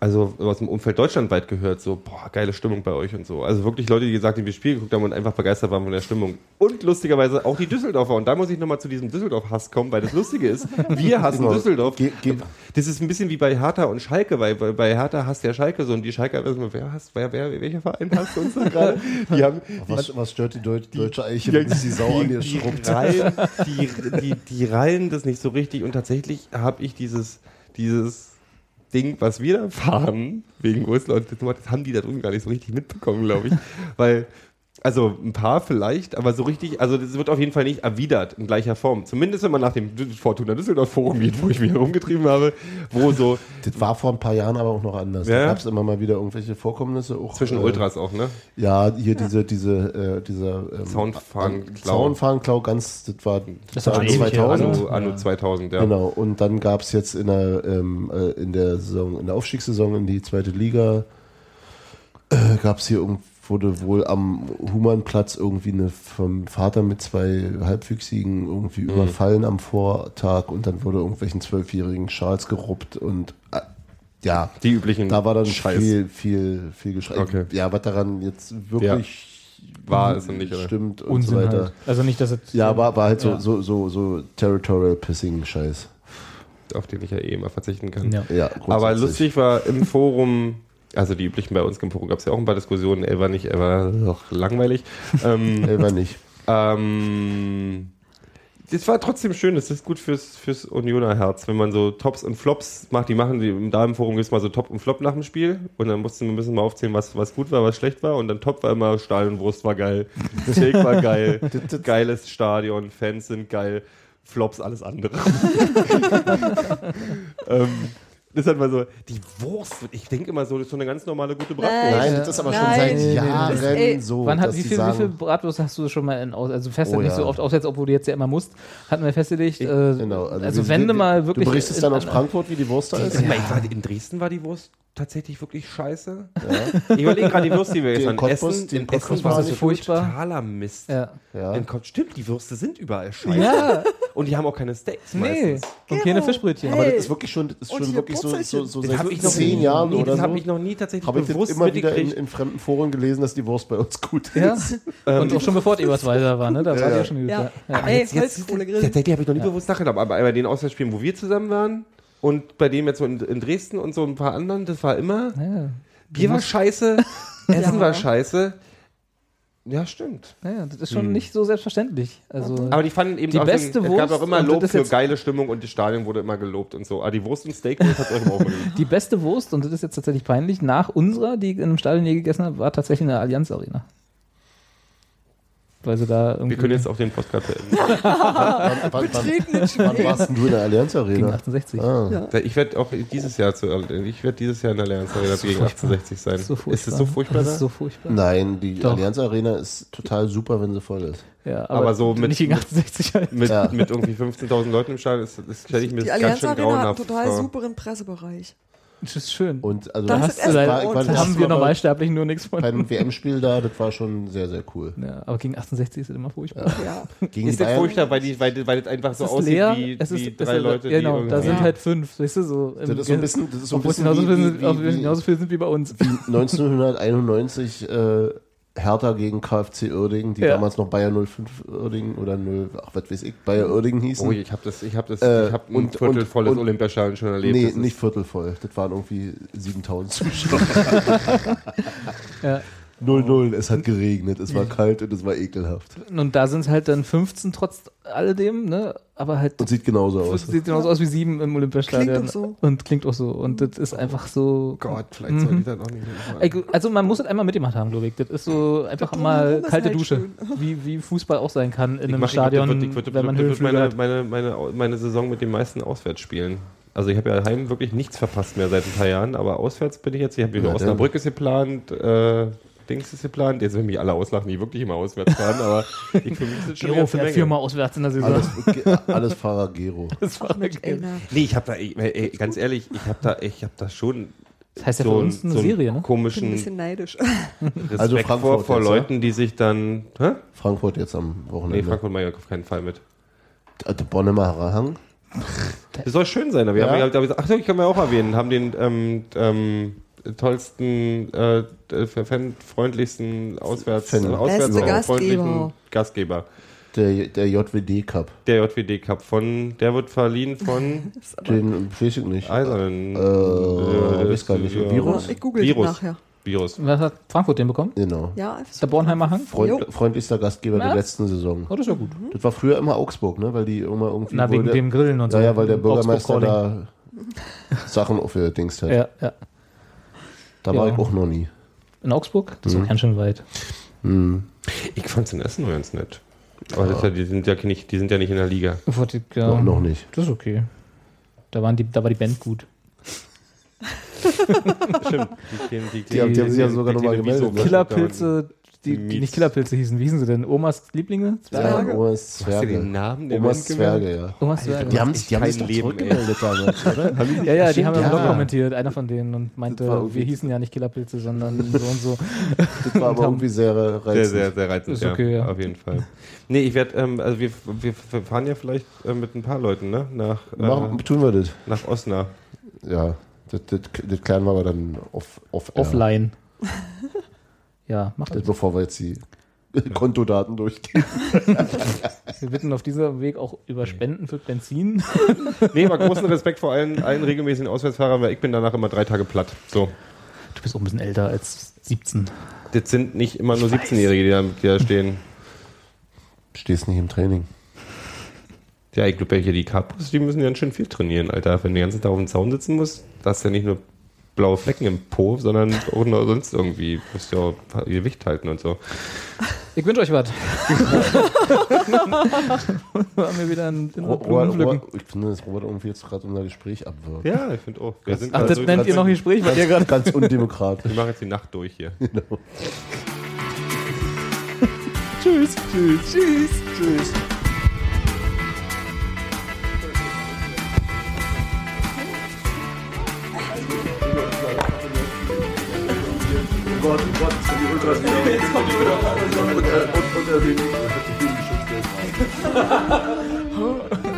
also aus dem Umfeld deutschlandweit gehört, so, boah, geile Stimmung bei euch und so. Also wirklich Leute, die gesagt haben, wir Spiel geguckt haben und einfach begeistert waren von der Stimmung. Und lustigerweise auch die Düsseldorfer. Und da muss ich nochmal zu diesem Düsseldorf-Hass kommen, weil das Lustige ist, wir hassen Genau. Düsseldorf. Ge- ge- Das ist ein bisschen wie bei Hertha und Schalke, weil bei Hertha hasst ja Schalke so und die Schalke wissen wir, wer hasst, wer, wer, welcher Verein hasst uns da gerade? Die haben, Was, was stört die Deut deutsche Eiche, wenn sich die Sau an ihr die, schrubbt? Rallen, die, die, die rallen das nicht so richtig und tatsächlich habe ich dieses, dieses Ding, was wir da fahren, wegen Russland, das, das haben die da drüben gar nicht so richtig mitbekommen, glaube ich. Weil, also ein paar vielleicht, aber so richtig, also das wird auf jeden Fall nicht erwidert in gleicher Form. Zumindest wenn man nach dem Fortuna Düsseldorf Forum geht, wo ich mich herumgetrieben habe, wo so Das war vor ein paar Jahren aber auch noch anders. Ja. Da gab es immer mal wieder irgendwelche Vorkommnisse. Auch, zwischen äh, Ultras auch, ne? Ja, hier diese, diese, äh, dieser ähm, Zaunfahnenklau. Zaunfahnenklau, ganz, das war Das war Anno schon ewig her, 2000. Anno, Anno 2000, ja. Genau, und dann gab es jetzt in der, ähm, äh, in der Saison, in der Aufstiegssaison in die zweite Liga, äh, gab es hier irgend, wurde wohl am Humanplatz irgendwie eine vom Vater mit zwei Halbwüchsigen irgendwie Mhm. überfallen am Vortag und dann wurde irgendwelchen zwölfjährigen Schals geruppt und äh, ja, Die üblichen da war dann Scheiß. viel, viel, viel Geschrei. Okay. Ja, was daran jetzt wirklich War es nicht, oder? stimmt und Unsinn so weiter. halt. Also nicht, dass es. Ja, war, war halt Ja. so, so, so, so Territorial Pissing Scheiß. auf den ich ja eh immer verzichten kann. Ja. Ja, Aber lustig war im Forum, also die üblichen bei uns im Forum gab es ja auch ein paar Diskussionen, er war nicht, er war doch langweilig. ähm, Elber nicht. ähm, das war trotzdem schön, das ist gut fürs, fürs Unioner Herz, wenn man so Tops und Flops macht. Die machen, die, da im Forum gibt es mal so Top und Flop nach dem Spiel. Und dann mussten wir ein bisschen mal aufzählen, was, was gut war, was schlecht war. Und dann Top war immer Stahl und Wurst war geil, Steak war geil, geiles Stadion, Fans sind geil, Flops alles andere. ähm, das ist halt mal so, die Wurst, ich denke immer so, das ist so eine ganz normale gute Bratwurst. Nein, das ist aber schon Nein. seit Jahren das- ey, so. Wann hat, wie viel, wie viel Bratwurst hast du schon mal in aus, also fest Oh nicht ja. so oft aussetzt, obwohl du jetzt ja immer musst, hatten wir festgelegt. Äh, Genau, also, wir- wenn du mal wirklich. Du berichtest in- dann aus an- Frankfurt, wie die Wurst da ist? Ich war, in Dresden war die Wurst tatsächlich wirklich scheiße. Ich überlege gerade die Würste, die wir in Cottbus- essen. in Essen war nicht so furchtbar. totaler Mist. Ja. Ja. In stimmt, die Würste sind überall scheiße. ja, Und die haben auch keine Steaks nee. meistens. Und keine Fischbrötchen. Aber das ist wirklich schon, das ist schon wirklich so, so, so Das seit habe ich noch zehn nie, Jahren oder so. habe ich noch nie tatsächlich Habe ich das bewusst immer wieder in, mitgekriegt. in fremden Foren gelesen, dass die Wurst bei uns gut Ja. ist. Und auch schon bevor es Ebersweiser war, ne? Da war die ja schon gut. Ja. Ja. Ey, Jetzt, jetzt, tatsächlich habe ich noch nie bewusst nachgedacht, aber bei den Auswärtsspielen, wo wir zusammen waren, Und bei dem jetzt so in, in Dresden und so ein paar anderen, das war immer, Ja, Bier war scheiße, Essen Ja. war scheiße. Ja, stimmt. ja, das ist schon nicht so selbstverständlich. Also, Aber die fanden eben Die auch beste den, es gab Wurst auch immer Lob für geile Stimmung und das Stadion wurde immer gelobt und so. Aber die Wurst und Steak, das hat euch immer auch geliebt. die beste Wurst, und das ist jetzt tatsächlich peinlich, nach unserer, die ich in einem Stadion je gegessen habe, war tatsächlich in der Allianz Arena. Weil sie da irgendwie Wir können jetzt auch den Podcast beenden. Wann, wann, wann, wann warst denn du in der Allianz gegen Arena? 68. Ah, Ich werde auch dieses Jahr zu, ich werde dieses Jahr in der Allianz Arena gegen furchtbar. 1860 sein. So ist es so furchtbar Das da? ist so furchtbar. Nein, die Doch. Allianz Arena ist total super, wenn sie voll ist. Ja, aber, Aber so mit- nicht gegen 68 halt. mit, Ja. mit irgendwie 15.000 Leuten im Stadion, ist- das stelle ich mir Die ganz Allianz schön Arena hat einen grauenhaft total vor. superen Pressebereich. Das ist schön. Und also Das da ist hast du leider, ordentlich. Wann da warst haben wir Normalsterblichen nur nichts von. beim WM-Spiel da, das war schon sehr, sehr cool. Ja, aber gegen 68 ist es immer furchtbar. Ja. Gegen Ist das furchtbar, weil, die, weil, weil das einfach so es aussieht leer, wie, es ist, wie es drei ist, Leute, Genau, die da sind halt fünf, weißt du, so. das ist so ein bisschen, das ist so ein bisschen genauso, wie, viel sind, wie, auch wie, wie genauso viel sind wie bei uns. 1991 äh, Hertha gegen KfC Uerdingen, die Ja. damals noch Bayer 05 Uerdingen oder 0, ach was weiß ich, Bayer Uerdingen hießen. Oh, ich habe das, ich habe das, Äh, ich habe ein viertelvolles Olympiastadion schon erlebt. nee, nicht viertelvoll. Das waren irgendwie 7000 Zuschauer. Ja. 0-0, es hat geregnet, es war kalt und es war ekelhaft. Und da sind es halt dann 15 trotz alledem, ne? Aber halt Und sieht genauso das aus. sieht genauso aus wie sieben im Olympiastadion. Klingt auch so. Und klingt auch so. Und das ist einfach so. Gott, vielleicht soll ich das auch nicht mehr Also man muss das einmal mitgemacht haben, glaube ich. Das ist so einfach Das mal kalte halt Dusche. schön. Wie, wie Fußball auch sein kann in Ich einem mach- Stadion, ich ich würd- wenn man ich meine Saison mit den meisten Auswärtsspielen. Also ich habe ja heim wirklich nichts verpasst mehr seit ein paar Jahren, aber auswärts bin ich jetzt, ich habe wieder Ja, Osnabrück ist geplant, äh, Dings ist geplant, jetzt werden mich alle auslachen, die wirklich immer auswärts fahren, aber ich für mich ist schon Gero fährt viermal auswärts in der Saison. Alles, alles Fahrer Gero. das war Ey, okay. na. Nee, ich habe da, ey, ey, ganz ehrlich, ich habe da, ich habe da schon Das heißt ja für uns eine so Serie, ne? Ich bin ein komischen bisschen neidisch. Respekt Also vor, Frankfurt vor jetzt, Leuten, die sich dann, hä? Frankfurt jetzt am Nee, Wochenende. Frankfurt mache ich auf keinen Fall mit. Der Bonnemer Hang. Das soll schön sein, aber wir Ja. haben ja, da- ach so, ich kann mir auch erwähnen, haben den ähm, ähm, tollsten, äh, äh, fanfreundlichsten Auswärts, Fan- äh, auswärts Beste freundlichen Gastgeber. Der, der JWD Cup. Der JWD Cup von, der wird verliehen von Den weiß ich nicht. Eisernen. Äh, weiß gar nicht. Virus? Ich google Virus. nachher. Virus. Was hat Frankfurt den bekommen? Genau. Ja, Der Bornheimer Hang? Freund, freundlichster Gastgeber der Was? letzten Saison. Oh, das ist ja gut. Das war früher immer Augsburg, ne? Weil die immer irgendwie. Na, wegen der, dem Grillen und so. Ja, ja, weil der Bürgermeister da Sachen aufgedingst hat. Ja, ja. Da war Ja. ich auch noch nie. In Augsburg? Das ist Mhm. doch ganz schön weit. Hm. Ich fand's in Essen nur ganz nett. Aber das ist ja, die, sind ja nicht, die sind ja nicht in der Liga. Ich, ja, Noch, noch nicht. Das ist okay. Da, waren die, da war die Band gut. Stimmt. Die, die, die, Die haben- die haben sich ja sogar noch mal gemeldet, ne? Killerpilze, die, die nicht Killerpilze hießen. Wie hießen sie denn? Omas Lieblinge? Ja, Zwerge. Omas Hast du den Zwerge. Namen der Omas? Zwerge, ja. Omas Zwerge. Die haben, die haben sich doch Leben, zurückgemeldet damals, oder? Ja, ja, die haben im ja. Blog kommentiert, einer von denen, und meinte, wir hießen ja nicht Killerpilze, sondern so und so. Das war aber irgendwie sehr reizend. Sehr, sehr, sehr reizend, Ist ja, okay, ja. Auf jeden Fall. Nee, ich werde, ähm, also wir, wir fahren ja vielleicht äh, mit ein paar Leuten, ne? Nach, Machen, äh, tun wir das. nach Osnabrück. Ja, das, das, das klären wir aber dann off, off. Offline. Ja, macht das. Bevor wir jetzt die Kontodaten durchgehen. Wir bitten auf diesem Weg auch über Spenden für Benzin. Nee, aber großen Respekt vor allen, allen regelmäßigen Auswärtsfahrern, weil ich bin danach immer drei Tage platt. So. Du bist auch ein bisschen älter als 17. Das sind nicht immer nur 17-Jährige, die da, die da stehen. Stehst nicht im Training. Ja, ich glaube, hier die Capos, die müssen ganz schön viel trainieren, Alter. Wenn du den ganzen Tag auf dem Zaun sitzen musst, da hast du ja nicht nur blaue Flecken im Po, sondern auch noch sonst irgendwie. Du musst ja auch ihr Gewicht halten und so. Ich wünsche euch was. Haben wir wieder Blumen Robert, ich finde, dass Robert irgendwie jetzt gerade unser Gespräch abwirkt. Ja, ich finde auch. Wir, sind Ach, das also, nennt ihr noch Gespräch, weil ihr gerade. Ganz undemokratisch. wir machen jetzt die Nacht durch hier. Tschüss. Tschüss. Tschüss. Tschüss. Gott, Gott, die Ultras wieder. Und, und, und, und, und, und, und, und, und, und, und, und, und, und, und, und,